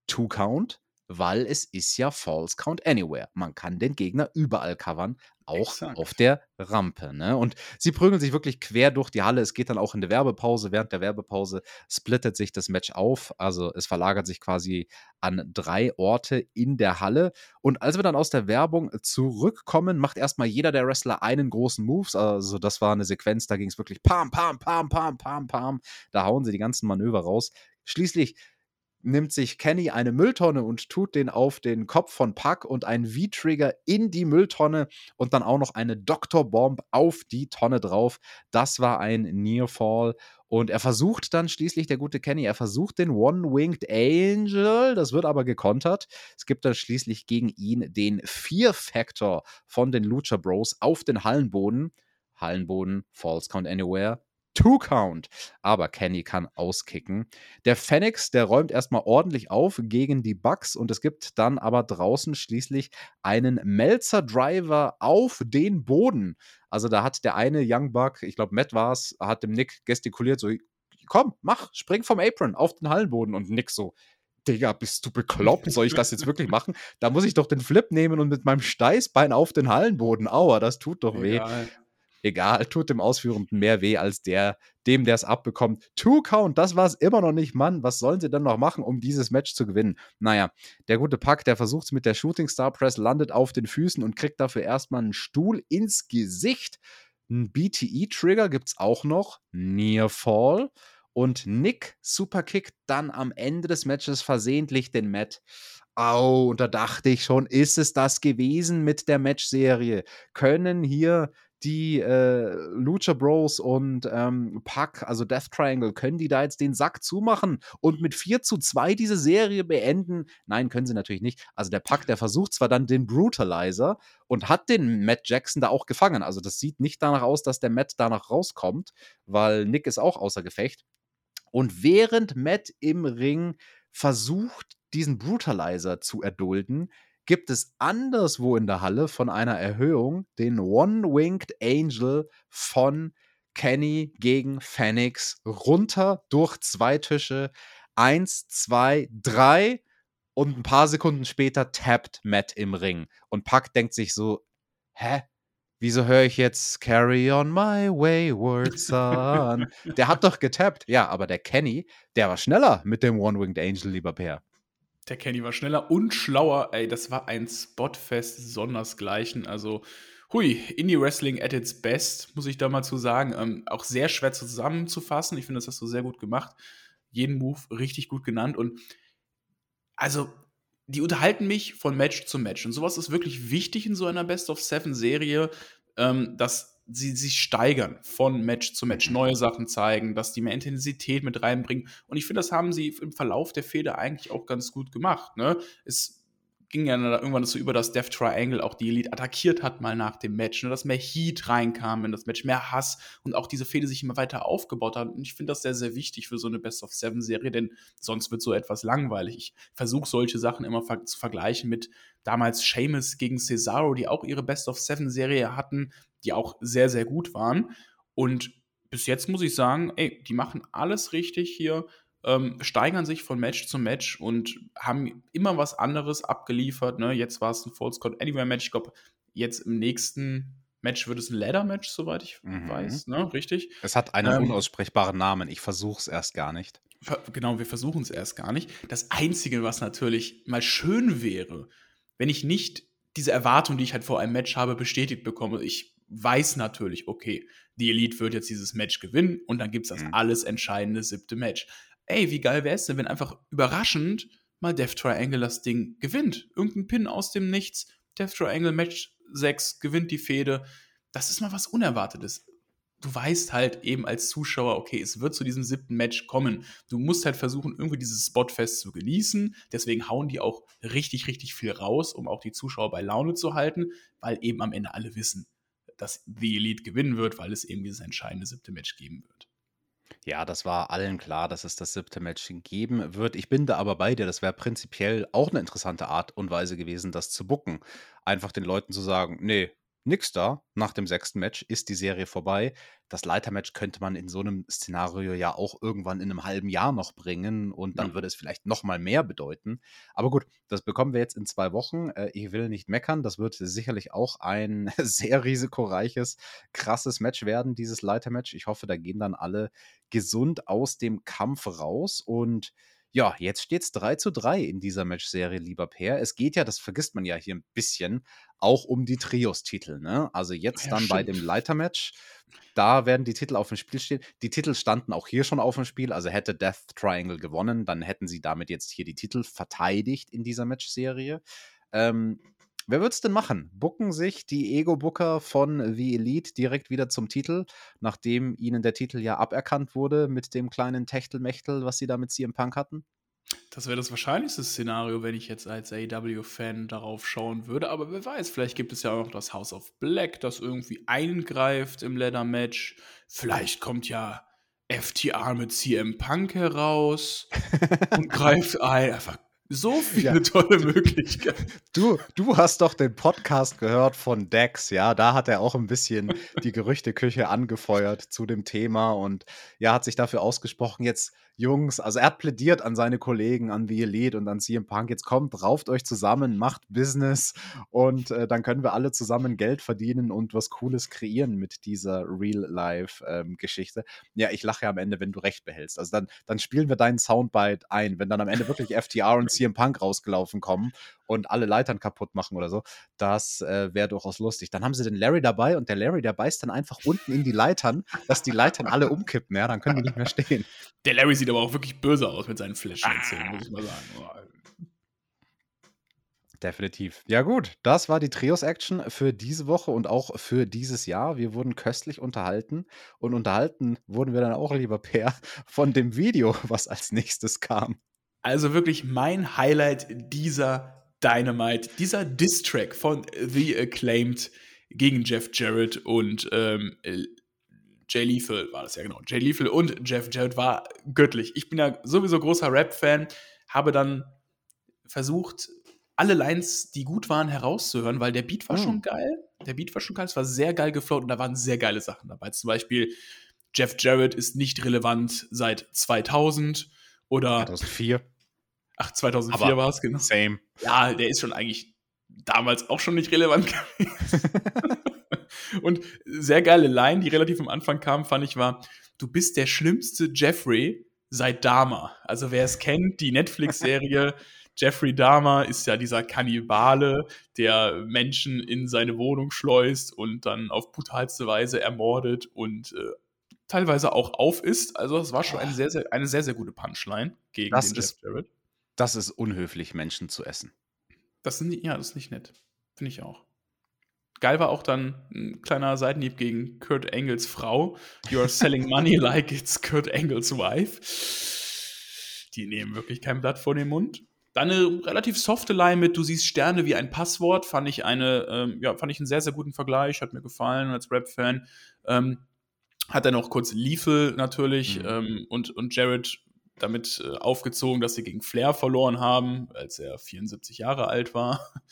Two Count weil es ist ja False Count Anywhere. Man kann den Gegner überall covern, auch Exakt. auf der Rampe. Ne? Und sie prügeln sich wirklich quer durch die Halle. Es geht dann auch in der Werbepause. Während der Werbepause splittet sich das Match auf. Also es verlagert sich quasi an drei Orte in der Halle. Und als wir dann aus der Werbung zurückkommen, macht erstmal jeder der Wrestler einen großen Moves. Also das war eine Sequenz, da ging es wirklich pam, pam, pam, pam, pam, pam. Da hauen sie die ganzen Manöver raus. Schließlich nimmt sich Kenny eine Mülltonne und tut den auf den Kopf von Puck und einen V-Trigger in die Mülltonne und dann auch noch eine Dr. Bomb auf die Tonne drauf. Das war ein Nearfall. Und er versucht dann schließlich, der gute Kenny, er versucht den One-Winged Angel, das wird aber gekontert. Es gibt dann schließlich gegen ihn den Fear-Factor von den Lucha Bros auf den Hallenboden. Hallenboden, False Count Anywhere, Two-Count. Aber Kenny kann auskicken. Der Phoenix, der räumt erstmal ordentlich auf gegen die Bucks und es gibt dann aber draußen schließlich einen Melzer-Driver auf den Boden. Also da hat der eine Young Buck, ich glaube Matt war es, hat dem Nick gestikuliert, so komm, mach, spring vom Apron auf den Hallenboden und Nick so, Digga, bist du bekloppt? Soll ich das jetzt wirklich machen? Da muss ich doch den Flip nehmen und mit meinem Steißbein auf den Hallenboden. Aua, das tut doch weh. Egal egal, tut dem Ausführenden mehr weh als der, dem der es abbekommt. Two Count, das war es immer noch nicht, Mann. Was sollen sie denn noch machen, um dieses Match zu gewinnen? Naja, der gute Pack, der versucht es mit der Shooting Star Press, landet auf den Füßen und kriegt dafür erstmal einen Stuhl ins Gesicht. Ein BTE-Trigger gibt es auch noch. Near Fall. Und Nick Superkick dann am Ende des Matches versehentlich den Matt. Au, und da dachte ich schon, ist es das gewesen mit der Matchserie? Können hier die äh, Lucha Bros und ähm, Puck, also Death Triangle, können die da jetzt den Sack zumachen und mit 4 zu 2 diese Serie beenden? Nein, können sie natürlich nicht. Also der Puck, der versucht zwar dann den Brutalizer und hat den Matt Jackson da auch gefangen. Also das sieht nicht danach aus, dass der Matt danach rauskommt, weil Nick ist auch außer Gefecht. Und während Matt im Ring versucht, diesen Brutalizer zu erdulden, gibt es anderswo in der Halle von einer Erhöhung den One-Winged Angel von Kenny gegen Phoenix runter durch zwei Tische. Eins, zwei, drei. Und ein paar Sekunden später tappt Matt im Ring. Und Puck denkt sich so: Hä? Wieso höre ich jetzt Carry on my wayward son? der hat doch getappt. Ja, aber der Kenny, der war schneller mit dem One-Winged Angel, lieber Peer. Der Kenny war schneller und schlauer. Ey, das war ein Spotfest sondersgleichen. Also, hui, Indie-Wrestling at its best, muss ich da mal zu sagen. Ähm, auch sehr schwer zusammenzufassen. Ich finde, das hast du sehr gut gemacht. Jeden Move richtig gut genannt. Und also, die unterhalten mich von Match zu Match. Und sowas ist wirklich wichtig in so einer Best-of-Seven-Serie, ähm, dass sie sich steigern von Match zu Match, neue Sachen zeigen, dass die mehr Intensität mit reinbringen. Und ich finde, das haben sie im Verlauf der Fehde eigentlich auch ganz gut gemacht. Ne? Es ging ja irgendwann so über das Death Triangle auch die Elite attackiert hat mal nach dem Match, ne, dass mehr Heat reinkam in das Match, mehr Hass und auch diese Fehde sich immer weiter aufgebaut hat. Und ich finde das sehr, sehr wichtig für so eine Best of Seven Serie, denn sonst wird so etwas langweilig. Ich versuche solche Sachen immer ver zu vergleichen mit damals Seamus gegen Cesaro, die auch ihre Best of Seven Serie hatten, die auch sehr, sehr gut waren. Und bis jetzt muss ich sagen, ey, die machen alles richtig hier ähm, steigern sich von Match zu Match und haben immer was anderes abgeliefert. Ne? Jetzt war es ein Full Scott Anywhere Match. Ich glaube, jetzt im nächsten Match wird es ein Ladder-Match, soweit ich mhm. weiß, ne? Richtig? Es hat einen ähm, unaussprechbaren Namen. Ich versuche es erst gar nicht. Genau, wir versuchen es erst gar nicht. Das Einzige, was natürlich mal schön wäre, wenn ich nicht diese Erwartung, die ich halt vor einem Match habe, bestätigt bekomme. Ich weiß natürlich, okay, die Elite wird jetzt dieses Match gewinnen und dann gibt es das mhm. alles entscheidende siebte Match ey, wie geil wäre es denn, wenn einfach überraschend mal Death Triangle das Ding gewinnt. Irgendein Pin aus dem Nichts, Death Triangle Match 6 gewinnt die Fehde. Das ist mal was Unerwartetes. Du weißt halt eben als Zuschauer, okay, es wird zu diesem siebten Match kommen. Du musst halt versuchen, irgendwie dieses Spotfest zu genießen. Deswegen hauen die auch richtig, richtig viel raus, um auch die Zuschauer bei Laune zu halten, weil eben am Ende alle wissen, dass The Elite gewinnen wird, weil es eben dieses entscheidende siebte Match geben wird. Ja, das war allen klar, dass es das siebte Match geben wird. Ich bin da aber bei dir. Das wäre prinzipiell auch eine interessante Art und Weise gewesen, das zu bucken. Einfach den Leuten zu sagen, nee, nix da. Nach dem sechsten Match ist die Serie vorbei. Das Leitermatch könnte man in so einem Szenario ja auch irgendwann in einem halben Jahr noch bringen und dann ja. würde es vielleicht noch mal mehr bedeuten. Aber gut, das bekommen wir jetzt in zwei Wochen. Äh, ich will nicht meckern. Das wird sicherlich auch ein sehr risikoreiches, krasses Match werden, dieses Leitermatch. Ich hoffe, da gehen dann alle gesund aus dem Kampf raus und ja, jetzt steht es 3 zu 3 in dieser Matchserie, lieber Per. Es geht ja, das vergisst man ja hier ein bisschen, auch um die Trios-Titel. Ne? Also jetzt ja, dann stimmt. bei dem Leitermatch, da werden die Titel auf dem Spiel stehen. Die Titel standen auch hier schon auf dem Spiel. Also hätte Death Triangle gewonnen, dann hätten sie damit jetzt hier die Titel verteidigt in dieser Matchserie. Ähm, Wer wird es denn machen? Bucken sich die Ego-Booker von The Elite direkt wieder zum Titel, nachdem ihnen der Titel ja aberkannt wurde mit dem kleinen Techtelmechtel, was sie da mit CM Punk hatten? Das wäre das wahrscheinlichste Szenario, wenn ich jetzt als AEW-Fan darauf schauen würde. Aber wer weiß, vielleicht gibt es ja auch noch das House of Black, das irgendwie eingreift im Leather-Match. Vielleicht kommt ja FTR mit CM Punk heraus und greift ein. Einfach so viele ja. tolle Möglichkeiten. Du, du hast doch den Podcast gehört von Dex, ja. Da hat er auch ein bisschen die Gerüchteküche angefeuert zu dem Thema und ja, hat sich dafür ausgesprochen. Jetzt Jungs, also er hat plädiert an seine Kollegen, an The Elite und an CM Punk, jetzt kommt, rauft euch zusammen, macht Business und äh, dann können wir alle zusammen Geld verdienen und was Cooles kreieren mit dieser Real-Life-Geschichte. Ähm, ja, ich lache ja am Ende, wenn du recht behältst. Also dann, dann spielen wir deinen Soundbite ein, wenn dann am Ende wirklich FTR und CM Punk rausgelaufen kommen und alle Leitern kaputt machen oder so. Das äh, wäre durchaus lustig. Dann haben sie den Larry dabei und der Larry, der beißt dann einfach unten in die Leitern, dass die Leitern alle umkippen, ja, dann können die nicht mehr stehen. Der Larry sieht aber auch wirklich böse aus mit seinen Fläschchen, ah. muss ich mal sagen. Oh. Definitiv. Ja, gut. Das war die Trios-Action für diese Woche und auch für dieses Jahr. Wir wurden köstlich unterhalten und unterhalten wurden wir dann auch, lieber Per, von dem Video, was als nächstes kam. Also wirklich mein Highlight dieser Dynamite, dieser Diss-Track von The Acclaimed gegen Jeff Jarrett und ähm, Jay Lethal war das ja genau. Jay Lethal und Jeff Jarrett war göttlich. Ich bin ja sowieso großer Rap-Fan, habe dann versucht, alle Lines, die gut waren, herauszuhören, weil der Beat war mhm. schon geil. Der Beat war schon geil, es war sehr geil geflowt und da waren sehr geile Sachen dabei. Zum Beispiel Jeff Jarrett ist nicht relevant seit 2000 oder 2004. Ach, 2004 war es, genau. Same. Ja, der ist schon eigentlich damals auch schon nicht relevant gewesen. Und sehr geile Line, die relativ am Anfang kam, fand ich, war, du bist der schlimmste Jeffrey seit Dahmer. Also wer es kennt, die Netflix-Serie Jeffrey Dahmer ist ja dieser Kannibale, der Menschen in seine Wohnung schleust und dann auf brutalste Weise ermordet und äh, teilweise auch aufisst. Also es war schon eine sehr, sehr, eine sehr, sehr gute Punchline gegen Das den ist- Jeff Jarrett. Das ist unhöflich, Menschen zu essen. Das ist, ja, das ist nicht nett. Finde ich auch. Geil war auch dann ein kleiner Seitenhieb gegen Kurt Angles Frau. You are selling money like it's Kurt Angles wife. Die nehmen wirklich kein Blatt vor den Mund. Dann eine relativ softe Line mit Du siehst Sterne wie ein Passwort, fand ich eine, ähm, ja, fand ich einen sehr, sehr guten Vergleich, hat mir gefallen als Rap-Fan. Ähm, hat dann auch kurz Lethal natürlich Mhm. ähm, und, und Jared damit äh, aufgezogen, dass sie gegen Flair verloren haben, als er 74 Jahre alt war.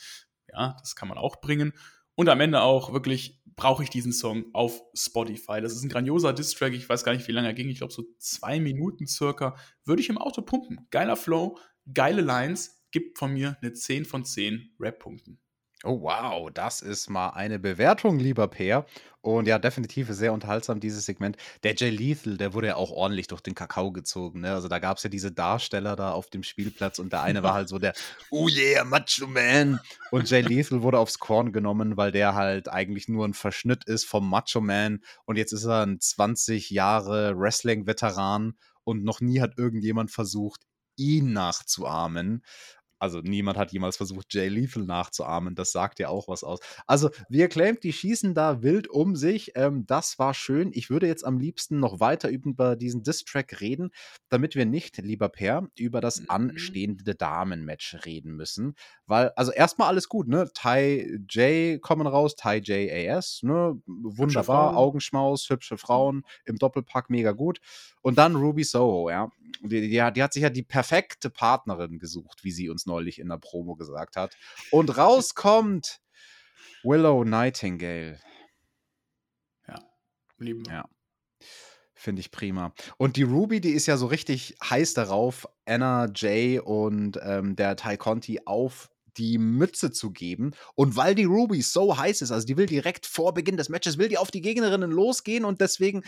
Ja, das kann man auch bringen. Und am Ende auch wirklich brauche ich diesen Song auf Spotify. Das ist ein grandioser Distrack. Ich weiß gar nicht, wie lange er ging. Ich glaube, so zwei Minuten circa. Würde ich im Auto pumpen. Geiler Flow, geile Lines. Gibt von mir eine 10 von 10 Rap-Punkten. Oh, wow, das ist mal eine Bewertung, lieber Peer. Und ja, definitiv sehr unterhaltsam, dieses Segment. Der Jay Lethal, der wurde ja auch ordentlich durch den Kakao gezogen. Ne? Also da gab es ja diese Darsteller da auf dem Spielplatz und der eine war halt so der Oh yeah, Macho Man. Und Jay Lethal wurde aufs Korn genommen, weil der halt eigentlich nur ein Verschnitt ist vom Macho Man. Und jetzt ist er ein 20 Jahre Wrestling-Veteran und noch nie hat irgendjemand versucht, ihn nachzuahmen. Also niemand hat jemals versucht, Jay Lethal nachzuahmen. Das sagt ja auch was aus. Also wir claimt, die schießen da wild um sich. Ähm, das war schön. Ich würde jetzt am liebsten noch weiter über diesen Diss-Track reden, damit wir nicht, lieber Per, über das Mhm. anstehende Damenmatch reden müssen. Weil, also erstmal alles gut, ne? Tai J kommen raus, Tai J AS, ne? Wunderbar. Augenschmaus, hübsche Frauen im Doppelpack, mega gut. Und dann Ruby Soho, ja. Die, die, hat- die hat sich ja die perfekte Partnerin gesucht, wie sie uns neulich in der Promo gesagt hat. Und rauskommt Willow Nightingale. Lieben wir. Ja. Finde ich prima. Und die Ruby, die ist ja so richtig heiß darauf, Anna, Jay und ähm, der Ty Conti auf die Mütze zu geben. Und weil die Ruby so heiß ist, also die will direkt vor Beginn des Matches, will die auf die Gegnerinnen losgehen und deswegen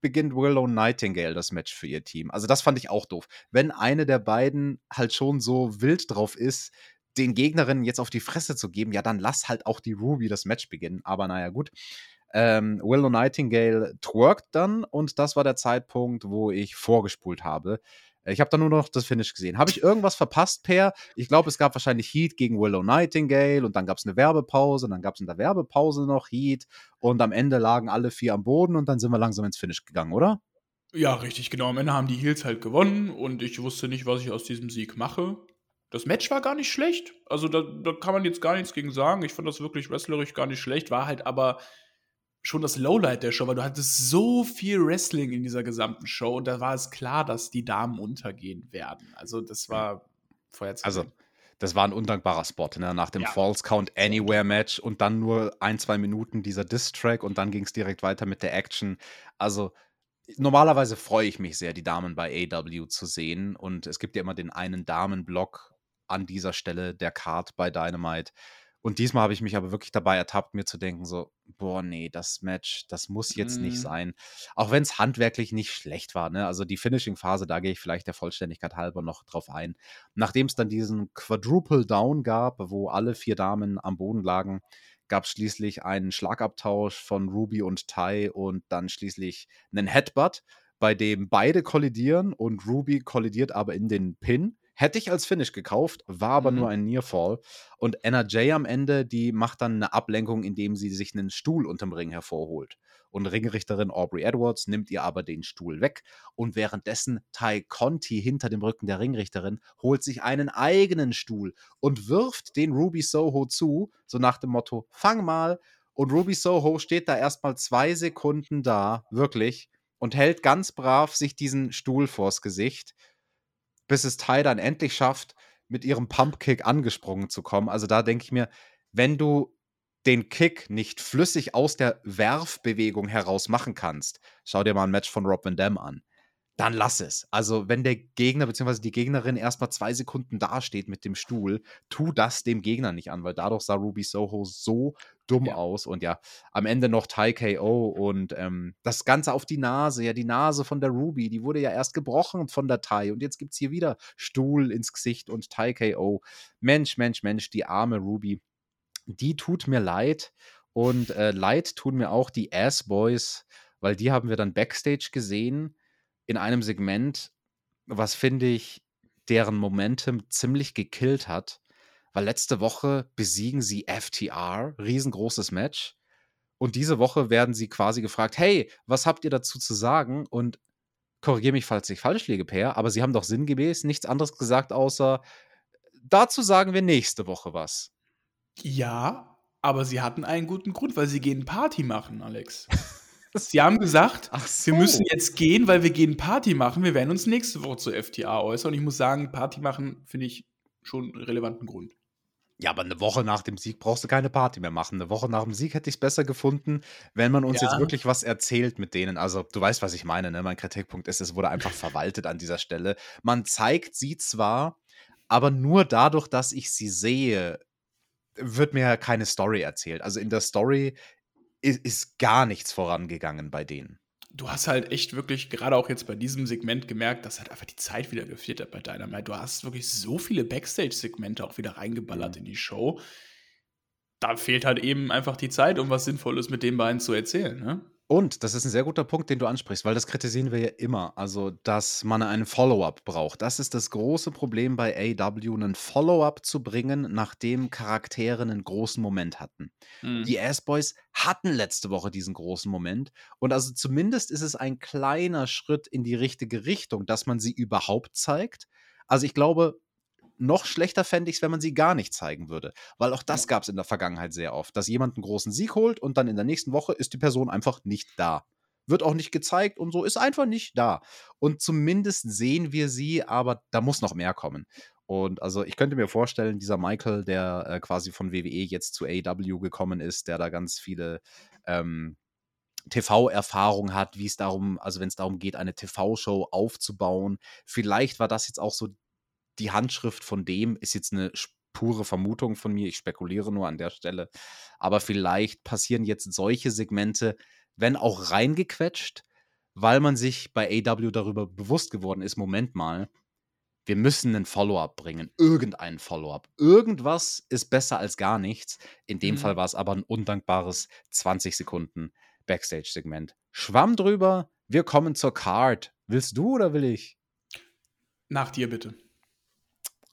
beginnt Willow Nightingale das Match für ihr Team. Also das fand ich auch doof. Wenn eine der beiden halt schon so wild drauf ist, den Gegnerinnen jetzt auf die Fresse zu geben, ja, dann lass halt auch die Ruby das Match beginnen. Aber naja, gut. Ähm, Willow Nightingale twerkt dann und das war der Zeitpunkt, wo ich vorgespult habe. Äh, Ich habe dann nur noch das Finish gesehen. Habe ich irgendwas verpasst, Per? Ich glaube, es gab wahrscheinlich Heat gegen Willow Nightingale und dann gab es eine Werbepause und dann gab es in der Werbepause noch Heat und am Ende lagen alle vier am Boden und dann sind wir langsam ins Finish gegangen, oder? Ja, richtig, genau. Am Ende haben die Heels halt gewonnen und ich wusste nicht, was ich aus diesem Sieg mache. Das Match war gar nicht schlecht. Also da, da kann man jetzt gar nichts gegen sagen. Ich fand das wirklich wrestlerisch gar nicht schlecht. War halt aber schon das Lowlight der Show, weil du hattest so viel Wrestling in dieser gesamten Show und da war es klar, dass die Damen untergehen werden. Also das war vorher zu Also, das war ein undankbarer Spot, ne? Nach dem Ja. False Count Anywhere Match und dann nur ein, zwei Minuten dieser Diss-Track und dann ging es direkt weiter mit der Action. Also, normalerweise freue ich mich sehr, die Damen bei AW zu sehen. Und es gibt ja immer den einen Damenblock an dieser Stelle der Card bei Dynamite. Und diesmal habe ich mich aber wirklich dabei ertappt, mir zu denken, so, boah, nee, das Match, das muss jetzt nicht Mhm. sein. Auch wenn es handwerklich nicht schlecht war, ne? Also die Finishing-Phase, da gehe ich vielleicht der Vollständigkeit halber noch drauf ein. Nachdem es dann diesen Quadruple Down gab, wo alle vier Damen am Boden lagen, gab es schließlich einen Schlagabtausch von Ruby und Ty und dann schließlich einen Headbutt, bei dem beide kollidieren und Ruby kollidiert aber in den Pin. Hätte ich als Finish gekauft, war aber Mhm. nur ein Nearfall. Und Anna Jay am Ende, die macht dann eine Ablenkung, indem sie sich einen Stuhl unterm Ring hervorholt. Und Ringrichterin Aubrey Edwards nimmt ihr aber den Stuhl weg. Und währenddessen Ty Conti hinter dem Rücken der Ringrichterin holt sich einen eigenen Stuhl und wirft den Ruby Soho zu, so nach dem Motto: Fang mal. Und Ruby Soho steht da erstmal zwei Sekunden da, wirklich, und hält ganz brav sich diesen Stuhl vors Gesicht, bis es Ty dann endlich schafft, mit ihrem Pumpkick angesprungen zu kommen. Also da denke ich mir, wenn du den Kick nicht flüssig aus der Werfbewegung heraus machen kannst, schau dir mal ein Match von Rob Van Dam an. Dann lass es. Also, wenn der Gegner bzw. die Gegnerin erstmal zwei Sekunden dasteht mit dem Stuhl, tu das dem Gegner nicht an, weil dadurch sah Ruby Soho so dumm Ja. aus. Und ja, am Ende noch Thai KO und ähm, das Ganze auf die Nase. Ja, die Nase von der Ruby, die wurde ja erst gebrochen von der Thai. Und jetzt gibt es hier wieder Stuhl ins Gesicht und Thai KO. Mensch, Mensch, Mensch, die arme Ruby. Die tut mir leid. Und äh, leid tun mir auch die Ass Boys, weil die haben wir dann backstage gesehen in einem Segment, was finde ich deren Momentum ziemlich gekillt hat, weil letzte Woche besiegen sie FTR, riesengroßes Match. Und diese Woche werden sie quasi gefragt, hey, was habt ihr dazu zu sagen? Und korrigiere mich, falls ich falsch liege, Per, aber sie haben doch sinngemäß nichts anderes gesagt, außer dazu sagen wir nächste Woche was. Ja, aber sie hatten einen guten Grund, weil sie gehen Party machen, Alex. Sie haben gesagt, Ach wir müssen jetzt gehen, weil wir gehen Party machen. Wir werden uns nächste Woche zur FTA äußern. Und ich muss sagen, Party machen finde ich schon einen relevanten Grund. Ja, aber eine Woche nach dem Sieg brauchst du keine Party mehr machen. Eine Woche nach dem Sieg hätte ich es besser gefunden, wenn man uns Ja. jetzt wirklich was erzählt mit denen. Also, du weißt, was ich meine, ne? Mein Kritikpunkt ist, es wurde einfach verwaltet an dieser Stelle. Man zeigt sie zwar, aber nur dadurch, dass ich sie sehe, wird mir keine Story erzählt. Also in der Story ist, ist gar nichts vorangegangen bei denen. Du hast halt echt wirklich, gerade auch jetzt bei diesem Segment gemerkt, dass halt einfach die Zeit wieder gefehlt hat bei Dynamite. Du hast wirklich so viele Backstage-Segmente auch wieder reingeballert Mhm. in die Show. Da fehlt halt eben einfach die Zeit, um was Sinnvolles mit den beiden zu erzählen. Ne? Und das ist ein sehr guter Punkt, den du ansprichst, weil das kritisieren wir ja immer. Also, dass man einen Follow-up braucht. Das ist das große Problem bei AW, einen Follow-up zu bringen, nachdem Charaktere einen großen Moment hatten. Mhm. Die Ass-Boys hatten letzte Woche diesen großen Moment. Und also zumindest ist es ein kleiner Schritt in die richtige Richtung, dass man sie überhaupt zeigt. Also, ich glaube, noch schlechter fände ich es, wenn man sie gar nicht zeigen würde. Weil auch das gab es in der Vergangenheit sehr oft, dass jemand einen großen Sieg holt und dann in der nächsten Woche ist die Person einfach nicht da. Wird auch nicht gezeigt und so, ist einfach nicht da. Und zumindest sehen wir sie, aber da muss noch mehr kommen. Und also ich könnte mir vorstellen, dieser Michael, der äh, quasi von WWE jetzt zu AEW gekommen ist, der da ganz viele ähm, TV-Erfahrung hat, wie es darum, also wenn es darum geht, eine TV-Show aufzubauen. Vielleicht war das jetzt auch so die Handschrift von dem, ist jetzt eine pure Vermutung von mir, ich spekuliere nur an der Stelle. Aber vielleicht passieren jetzt solche Segmente, wenn auch reingequetscht, weil man sich bei AW darüber bewusst geworden ist, Moment mal, wir müssen einen Follow-up bringen, irgendeinen Follow-up. Irgendwas ist besser als gar nichts. In dem Mhm. Fall war es aber ein undankbares 20 Sekunden Backstage-Segment. Schwamm drüber, wir kommen zur Card. Willst du oder will ich? Nach dir bitte.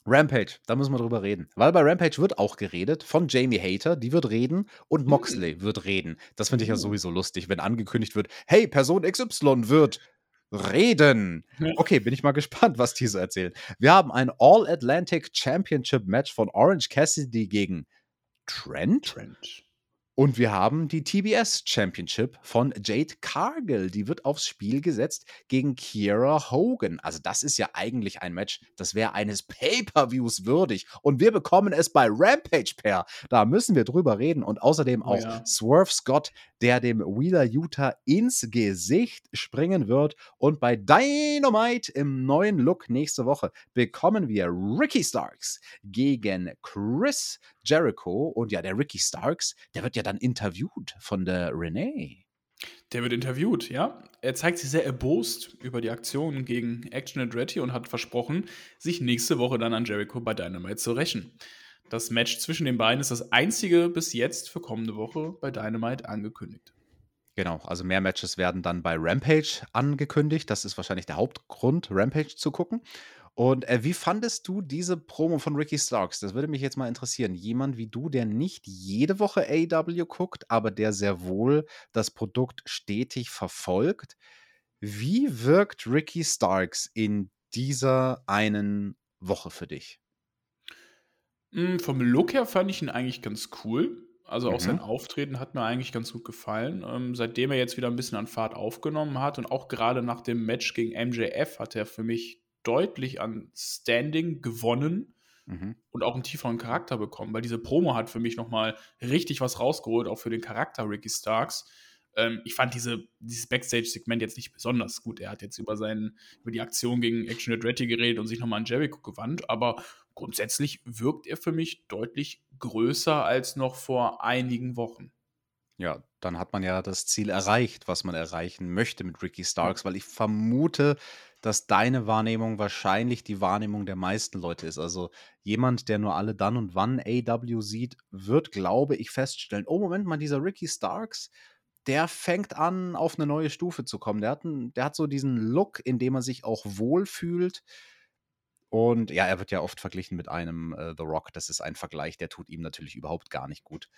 Rampage, da müssen wir drüber reden. Weil bei Rampage wird auch geredet von Jamie Hater, die wird reden und Moxley wird reden. Das finde ich ja Uh. sowieso lustig, wenn angekündigt wird, hey, Person XY wird reden. Okay, bin ich mal gespannt, was die so erzählen. Wir haben ein All-Atlantic Championship Match von Orange Cassidy gegen Trent. Trent. Und wir haben die TBS Championship von Jade Cargill. Die wird aufs Spiel gesetzt gegen Kiera Hogan. Also, das ist ja eigentlich ein Match, das wäre eines Pay-Per-Views würdig. Und wir bekommen es bei Rampage per. Da müssen wir drüber reden. Und außerdem Oh auch ja. Swerve Scott, der dem Wheeler Utah ins Gesicht springen wird. Und bei Dynamite im neuen Look nächste Woche bekommen wir Ricky Starks gegen Chris Jericho. Und ja, der Ricky Starks, der wird ja dann interviewt von der Renee. Der wird interviewt, ja. Er zeigt sich sehr erbost über die Aktion gegen Action Andretti und hat versprochen, sich nächste Woche dann an Jericho bei Dynamite zu rächen. Das Match zwischen den beiden ist das einzige bis jetzt für kommende Woche bei Dynamite angekündigt. Genau, also mehr Matches werden dann bei Rampage angekündigt. Das ist wahrscheinlich der Hauptgrund, Rampage zu gucken. Und äh, wie fandest du diese Promo von Ricky Starks? Das würde mich jetzt mal interessieren. Jemand wie du, der nicht jede Woche AW guckt, aber der sehr wohl das Produkt stetig verfolgt. Wie wirkt Ricky Starks in dieser einen Woche für dich? Mm, Vom Look her fand ich ihn eigentlich ganz cool. Also auch Mhm. sein Auftreten hat mir eigentlich ganz gut gefallen. Ähm, seitdem er jetzt wieder ein bisschen an Fahrt aufgenommen hat und auch gerade nach dem Match gegen MJF hat er für mich deutlich an Standing gewonnen Mhm. und auch einen tieferen Charakter bekommen, weil diese Promo hat für mich nochmal richtig was rausgeholt, auch für den Charakter Ricky Starks. Ähm, ich fand diese, dieses Backstage-Segment jetzt nicht besonders gut. Er hat jetzt über, seinen, über die Aktion gegen Action Andretti geredet und sich nochmal an Jericho gewandt, aber grundsätzlich wirkt er für mich deutlich größer als noch vor einigen Wochen. Ja, dann hat man ja das Ziel erreicht, was man erreichen möchte mit Ricky Starks, weil ich vermute, dass deine Wahrnehmung wahrscheinlich die Wahrnehmung der meisten Leute ist. Also jemand, der nur alle dann und wann AW sieht, wird, glaube ich, feststellen, oh Moment mal, dieser Ricky Starks, der fängt an, auf eine neue Stufe zu kommen. Der hat, einen, der hat so diesen Look, in dem er sich auch wohlfühlt. Und ja, er wird ja oft verglichen mit einem äh, The Rock. Das ist ein Vergleich, der tut ihm natürlich überhaupt gar nicht gut.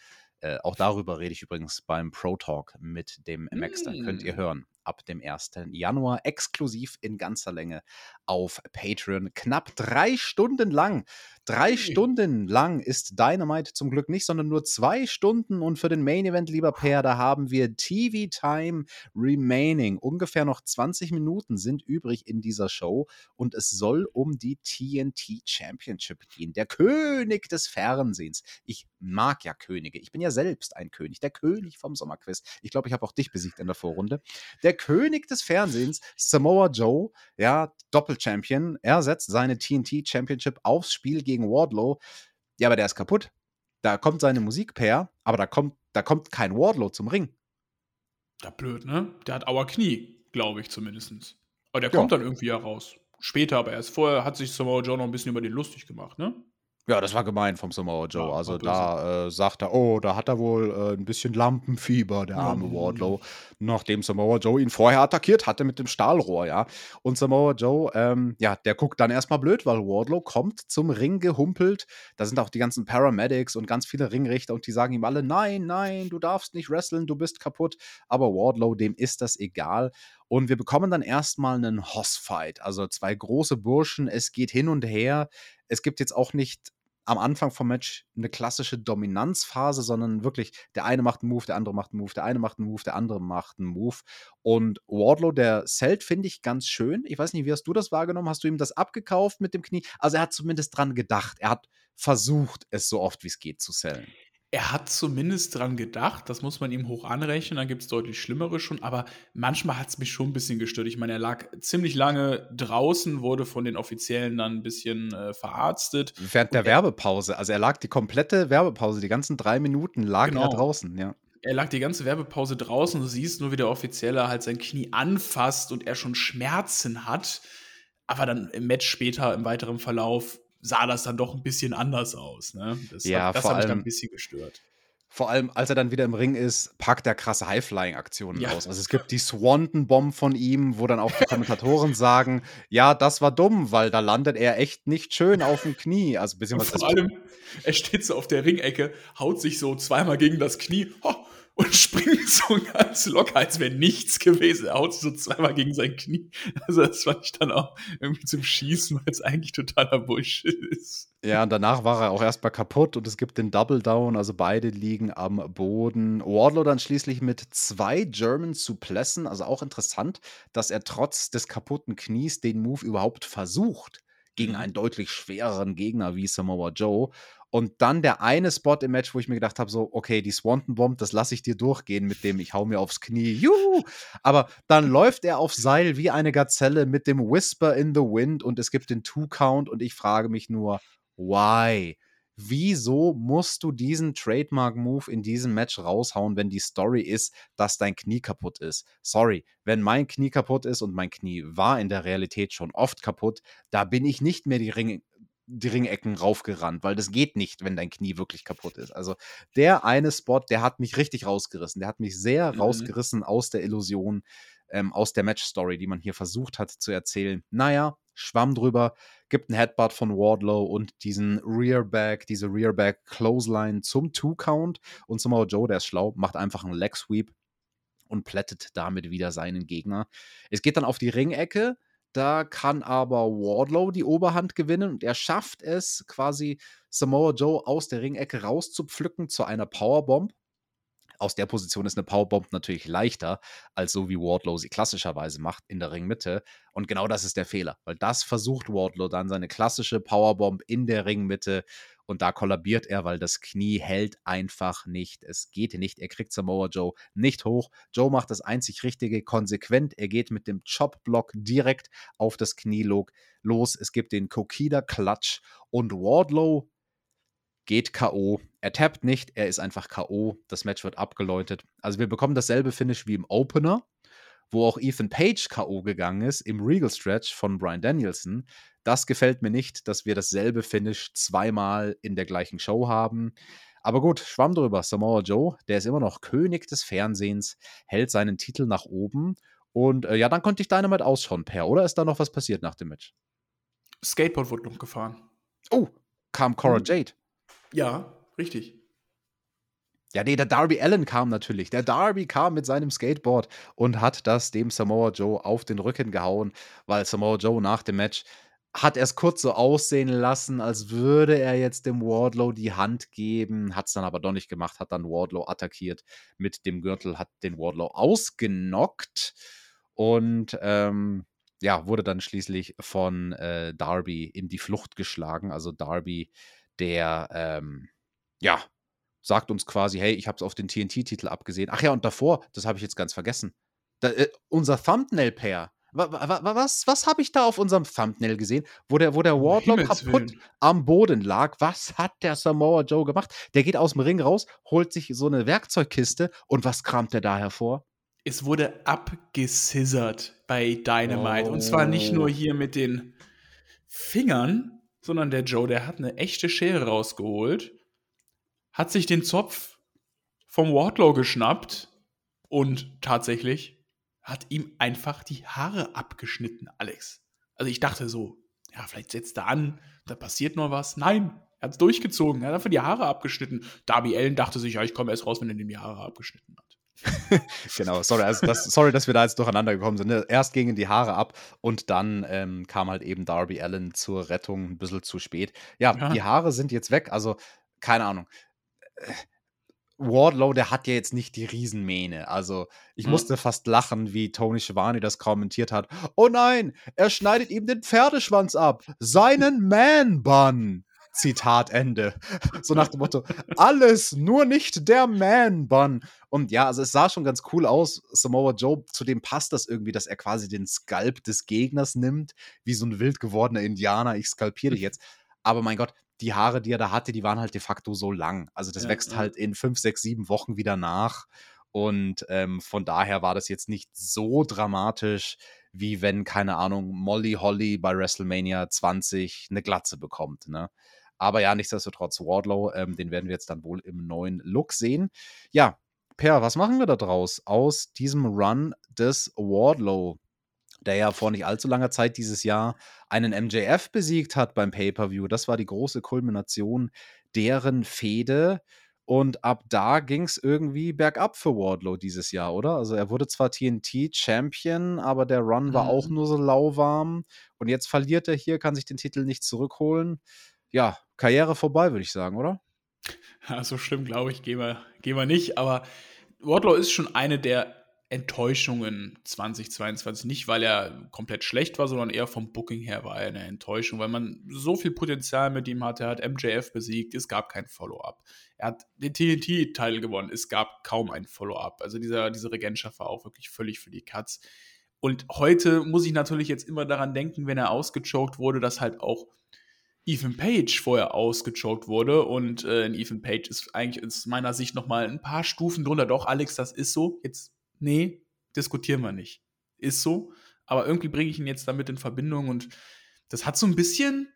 Äh, auch darüber rede ich übrigens beim Pro Talk mit dem MX. Da könnt ihr mm. hören ab dem 1. Januar exklusiv in ganzer Länge auf Patreon. Knapp drei Stunden lang. Drei okay. Stunden lang ist Dynamite zum Glück nicht, sondern nur zwei Stunden. Und für den Main Event, lieber Per, da haben wir TV Time remaining. Ungefähr noch 20 Minuten sind übrig in dieser Show. Und es soll um die TNT Championship gehen. Der König des Fernsehens. Ich mag ja Könige. Ich bin ja selbst ein König. Der König vom Sommerquiz. Ich glaube, ich habe auch dich besiegt in der Vorrunde. Der König des Fernsehens, Samoa Joe, ja, Doppelchampion, er setzt seine TNT Championship aufs Spiel gegen Wardlow. Ja, aber der ist kaputt. Da kommt seine Musik per, aber da kommt, da kommt kein Wardlow zum Ring. Ja, blöd, ne? Der hat Auer Knie, glaube ich zumindest. Aber der kommt ja. dann irgendwie heraus. Später, aber erst vorher hat sich Samoa Joe noch ein bisschen über den lustig gemacht, ne? Ja, das war gemein vom Samoa Joe. Ja, also da äh, sagt er, oh, da hat er wohl äh, ein bisschen Lampenfieber, der arme mhm. Wardlow, nachdem Samoa Joe ihn vorher attackiert hatte mit dem Stahlrohr, ja. Und Samoa Joe, ähm, ja, der guckt dann erstmal blöd, weil Wardlow kommt zum Ring gehumpelt. Da sind auch die ganzen Paramedics und ganz viele Ringrichter und die sagen ihm alle, nein, nein, du darfst nicht wresteln, du bist kaputt. Aber Wardlow, dem ist das egal. Und wir bekommen dann erstmal einen Hoss-Fight. Also zwei große Burschen, es geht hin und her. Es gibt jetzt auch nicht am Anfang vom Match eine klassische Dominanzphase, sondern wirklich, der eine macht einen Move, der andere macht einen Move, der eine macht einen Move, der andere macht einen Move. Und Wardlow, der zählt, finde ich ganz schön. Ich weiß nicht, wie hast du das wahrgenommen? Hast du ihm das abgekauft mit dem Knie? Also er hat zumindest dran gedacht. Er hat versucht, es so oft wie es geht zu sellen er hat zumindest dran gedacht, das muss man ihm hoch anrechnen, dann gibt es deutlich Schlimmere schon, aber manchmal hat es mich schon ein bisschen gestört. Ich meine, er lag ziemlich lange draußen, wurde von den Offiziellen dann ein bisschen äh, verarztet. Während der Werbepause, also er lag die komplette Werbepause, die ganzen drei Minuten lag genau. er draußen, ja. Er lag die ganze Werbepause draußen, du siehst nur, wie der Offizielle halt sein Knie anfasst und er schon Schmerzen hat. Aber dann im Match später, im weiteren Verlauf, sah das dann doch ein bisschen anders aus. Ne? Das, ja, hat, das hat mich dann ein bisschen gestört. Vor allem, als er dann wieder im Ring ist, packt er krasse High-Flying-Aktionen ja. aus. Also es gibt die Swanton-Bomb von ihm, wo dann auch die Kommentatoren sagen, ja, das war dumm, weil da landet er echt nicht schön auf dem Knie. Also beziehungsweise vor allem, er steht so auf der Ringecke, haut sich so zweimal gegen das Knie. Oh, und springt so ganz locker, als wäre nichts gewesen. Er haut so zweimal gegen sein Knie. Also das fand ich dann auch irgendwie zum Schießen, weil es eigentlich totaler Bullshit ist. Ja, und danach war er auch erstmal kaputt und es gibt den Double Down, also beide liegen am Boden. Wardlow dann schließlich mit zwei German Suplessen, also auch interessant, dass er trotz des kaputten Knies den Move überhaupt versucht gegen mhm. einen deutlich schwereren Gegner wie Samoa Joe. Und dann der eine Spot im Match, wo ich mir gedacht habe, so, okay, die Swanton Bomb, das lasse ich dir durchgehen mit dem, ich hau mir aufs Knie, juhu! Aber dann läuft er auf Seil wie eine Gazelle mit dem Whisper in the Wind und es gibt den Two-Count und ich frage mich nur, why? Wieso musst du diesen Trademark-Move in diesem Match raushauen, wenn die Story ist, dass dein Knie kaputt ist? Sorry, wenn mein Knie kaputt ist und mein Knie war in der Realität schon oft kaputt, da bin ich nicht mehr die Ring die Ringecken raufgerannt, weil das geht nicht, wenn dein Knie wirklich kaputt ist. Also der eine Spot, der hat mich richtig rausgerissen. Der hat mich sehr mhm. rausgerissen aus der Illusion, ähm, aus der Match-Story, die man hier versucht hat zu erzählen. Naja, schwamm drüber, gibt einen Headbutt von Wardlow und diesen Rearback, diese Rearback Clothesline zum Two-Count. Und Samoa Joe, der ist schlau, macht einfach einen Leg Sweep und plättet damit wieder seinen Gegner. Es geht dann auf die Ringecke da kann aber Wardlow die Oberhand gewinnen und er schafft es quasi Samoa Joe aus der Ringecke rauszupflücken zu einer Powerbomb. Aus der Position ist eine Powerbomb natürlich leichter, als so wie Wardlow sie klassischerweise macht in der Ringmitte. Und genau das ist der Fehler, weil das versucht Wardlow dann seine klassische Powerbomb in der Ringmitte und da kollabiert er, weil das Knie hält einfach nicht. Es geht nicht. Er kriegt Samoa Joe nicht hoch. Joe macht das einzig Richtige, konsequent. Er geht mit dem Chop-Block direkt auf das Knie los. Es gibt den Kokida Clutch und Wardlow geht K.O. Er tappt nicht, er ist einfach K.O. Das Match wird abgeläutet. Also wir bekommen dasselbe Finish wie im Opener, wo auch Ethan Page K.O. gegangen ist im Regal Stretch von Brian Danielson. Das gefällt mir nicht, dass wir dasselbe Finish zweimal in der gleichen Show haben. Aber gut, schwamm drüber. Samoa Joe, der ist immer noch König des Fernsehens, hält seinen Titel nach oben. Und äh, ja, dann konnte ich Dynamite ausschauen, Per. Oder ist da noch was passiert nach dem Match? Skateboard wurde noch gefahren. Oh, kam Cora mhm. Jade. Ja, richtig. Ja, nee, der Darby Allen kam natürlich. Der Darby kam mit seinem Skateboard und hat das dem Samoa Joe auf den Rücken gehauen, weil Samoa Joe nach dem Match hat es kurz so aussehen lassen, als würde er jetzt dem Wardlow die Hand geben, hat es dann aber doch nicht gemacht, hat dann Wardlow attackiert mit dem Gürtel, hat den Wardlow ausgenockt und ähm, ja, wurde dann schließlich von äh, Darby in die Flucht geschlagen. Also Darby der, ähm, ja, sagt uns quasi, hey, ich habe es auf den TNT-Titel abgesehen. Ach ja, und davor, das habe ich jetzt ganz vergessen. Da, äh, unser Thumbnail-Pair. Was, was habe ich da auf unserem Thumbnail gesehen, wo der, wo der Wardlow kaputt am Boden lag? Was hat der Samoa Joe gemacht? Der geht aus dem Ring raus, holt sich so eine Werkzeugkiste und was kramt der da hervor? Es wurde abgescissert bei Dynamite. Oh. Und zwar nicht nur oh. hier mit den Fingern, sondern der Joe, der hat eine echte Schere rausgeholt, hat sich den Zopf vom Wardlow geschnappt und tatsächlich hat ihm einfach die Haare abgeschnitten, Alex. Also ich dachte so, ja, vielleicht setzt er an, da passiert noch was. Nein, er hat es durchgezogen, er hat einfach die Haare abgeschnitten. Darby Allen dachte sich, ja, ich komme erst raus, wenn er ihm die Haare abgeschnitten hat. genau, sorry, also das, sorry, dass wir da jetzt durcheinander gekommen sind. Ne? Erst gingen die Haare ab und dann ähm, kam halt eben Darby Allen zur Rettung ein bisschen zu spät. Ja, ja, die Haare sind jetzt weg, also keine Ahnung. Wardlow, der hat ja jetzt nicht die Riesenmähne. Also, ich mhm. musste fast lachen, wie Tony Schiavone das kommentiert hat. Oh nein, er schneidet ihm den Pferdeschwanz ab. Seinen Man-Bun. Zitat Ende. So nach dem Motto, alles, nur nicht der Man-Bun. Und ja, also es sah schon ganz cool aus. Samoa Joe, zu dem passt das irgendwie, dass er quasi den Skalp des Gegners nimmt, wie so ein wild gewordener Indianer. Ich skalpiere dich jetzt. Aber mein Gott, die Haare, die er da hatte, die waren halt de facto so lang. Also das ja, wächst ja. halt in fünf, sechs, sieben Wochen wieder nach. Und ähm, von daher war das jetzt nicht so dramatisch, wie wenn, keine Ahnung, Molly Holly bei WrestleMania 20 eine Glatze bekommt. Ne? Aber ja, nichtsdestotrotz, Wardlow, ähm, den werden wir jetzt dann wohl im neuen Look sehen. Ja, Per, was machen wir da draus aus diesem Run des Wardlow? Der ja vor nicht allzu langer Zeit dieses Jahr einen MJF besiegt hat beim Pay-Per-View. Das war die große Kulmination deren Fehde. Und ab da ging es irgendwie bergab für Wardlow dieses Jahr, oder? Also er wurde zwar TNT-Champion, aber der Run war mhm. auch nur so lauwarm. Und jetzt verliert er hier, kann sich den Titel nicht zurückholen ja, Karriere vorbei, würde ich sagen, oder? Ja, so schlimm, glaube ich, gehen wir, gehen wir nicht. Aber Wardlow ist schon eine der Enttäuschungen 2022. Nicht, weil er komplett schlecht war, sondern eher vom Booking her war er eine Enttäuschung, weil man so viel Potenzial mit ihm hatte. Er hat MJF besiegt, es gab kein Follow-up. Er hat den TNT-Teil gewonnen, es gab kaum ein Follow-up. Also dieser, diese Regentschaft war auch wirklich völlig für die Katz. Und heute muss ich natürlich jetzt immer daran denken, wenn er ausgechoked wurde, dass halt auch Ethan Page vorher ausgechoked wurde und äh, Ethan Page ist eigentlich aus meiner Sicht noch mal ein paar Stufen drunter. Doch, Alex, das ist so. Jetzt, nee, diskutieren wir nicht. Ist so. Aber irgendwie bringe ich ihn jetzt damit in Verbindung und das hat so ein bisschen,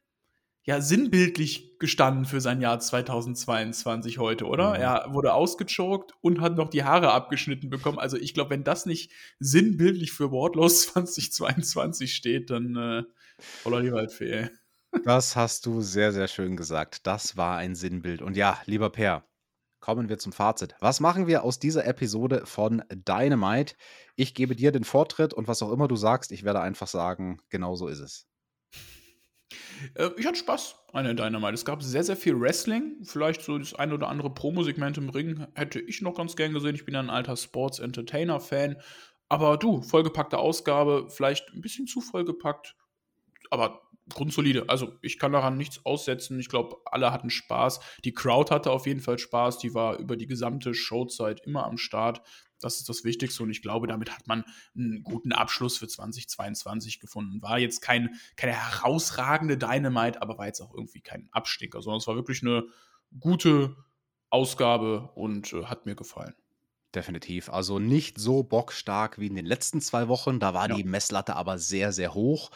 ja, sinnbildlich gestanden für sein Jahr 2022 heute, oder? Mhm. Er wurde ausgechoked und hat noch die Haare abgeschnitten bekommen. Also ich glaube, wenn das nicht sinnbildlich für Wortlos 2022 steht, dann äh, voller die Waldfee. Das hast du sehr, sehr schön gesagt. Das war ein Sinnbild. Und ja, lieber Per, kommen wir zum Fazit. Was machen wir aus dieser Episode von Dynamite? Ich gebe dir den Vortritt und was auch immer du sagst, ich werde einfach sagen, genau so ist es. Äh, ich hatte Spaß an der Dynamite. Es gab sehr, sehr viel Wrestling. Vielleicht so das ein oder andere Promo-Segment im Ring hätte ich noch ganz gern gesehen. Ich bin ja ein alter Sports-Entertainer-Fan. Aber du, vollgepackte Ausgabe, vielleicht ein bisschen zu vollgepackt aber grundsolide. Also ich kann daran nichts aussetzen. Ich glaube, alle hatten Spaß. Die Crowd hatte auf jeden Fall Spaß. Die war über die gesamte Showzeit immer am Start. Das ist das Wichtigste und ich glaube, damit hat man einen guten Abschluss für 2022 gefunden. War jetzt kein, keine herausragende Dynamite, aber war jetzt auch irgendwie kein Absticker, sondern es war wirklich eine gute Ausgabe und äh, hat mir gefallen. Definitiv. Also nicht so bockstark wie in den letzten zwei Wochen. Da war ja. die Messlatte aber sehr, sehr hoch.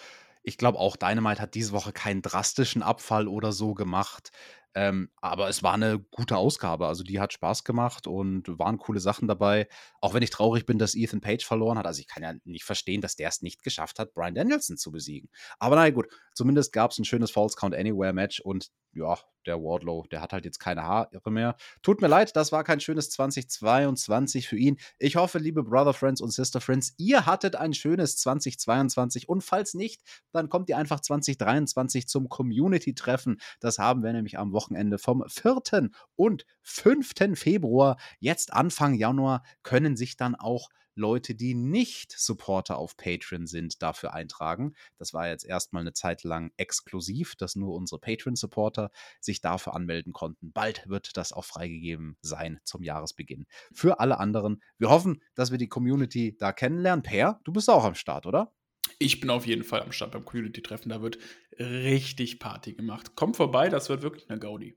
Ich glaube auch Dynamite hat diese Woche keinen drastischen Abfall oder so gemacht. Ähm, aber es war eine gute Ausgabe. Also die hat Spaß gemacht und waren coole Sachen dabei. Auch wenn ich traurig bin, dass Ethan Page verloren hat. Also ich kann ja nicht verstehen, dass der es nicht geschafft hat, Brian Danielson zu besiegen. Aber naja, gut. Zumindest gab es ein schönes False Count Anywhere Match und ja, der Wardlow, der hat halt jetzt keine Haare mehr. Tut mir leid, das war kein schönes 2022 für ihn. Ich hoffe, liebe Brother Friends und Sister Friends, ihr hattet ein schönes 2022 und falls nicht, dann kommt ihr einfach 2023 zum Community-Treffen. Das haben wir nämlich am Wochenende vom 4. und 5. Februar. Jetzt Anfang Januar können sich dann auch Leute, die nicht Supporter auf Patreon sind, dafür eintragen. Das war jetzt erstmal eine Zeit lang exklusiv, dass nur unsere Patreon-Supporter sich dafür anmelden konnten. Bald wird das auch freigegeben sein zum Jahresbeginn. Für alle anderen, wir hoffen, dass wir die Community da kennenlernen. Per, du bist auch am Start, oder? Ich bin auf jeden Fall am Start beim Community-Treffen. Da wird richtig Party gemacht. Kommt vorbei, das wird wirklich eine Gaudi.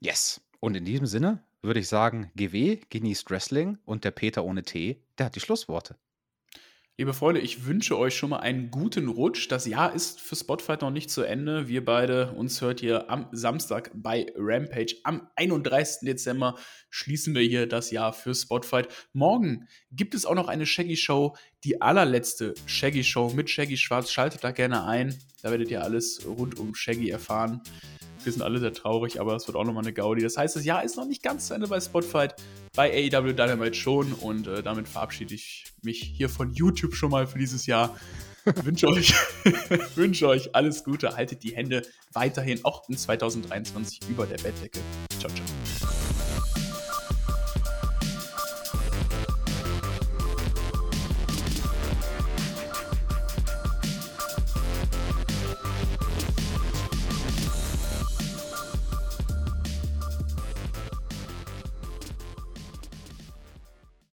Yes. Und in diesem Sinne würde ich sagen, GW genießt Wrestling und der Peter ohne T, der hat die Schlussworte. Liebe Freunde, ich wünsche euch schon mal einen guten Rutsch. Das Jahr ist für Spotfight noch nicht zu Ende. Wir beide, uns hört ihr am Samstag bei Rampage. Am 31. Dezember schließen wir hier das Jahr für Spotfight. Morgen gibt es auch noch eine Shaggy Show, die allerletzte Shaggy Show mit Shaggy Schwarz. Schaltet da gerne ein. Da werdet ihr alles rund um Shaggy erfahren. Wir sind alle sehr traurig, aber es wird auch nochmal eine Gaudi. Das heißt, das Jahr ist noch nicht ganz zu Ende bei Spotify, bei AEW Dynamite schon und äh, damit verabschiede ich mich hier von YouTube schon mal für dieses Jahr. wünsche euch, wünsche euch alles Gute, haltet die Hände weiterhin auch in 2023 über der Bettdecke. Ciao, ciao.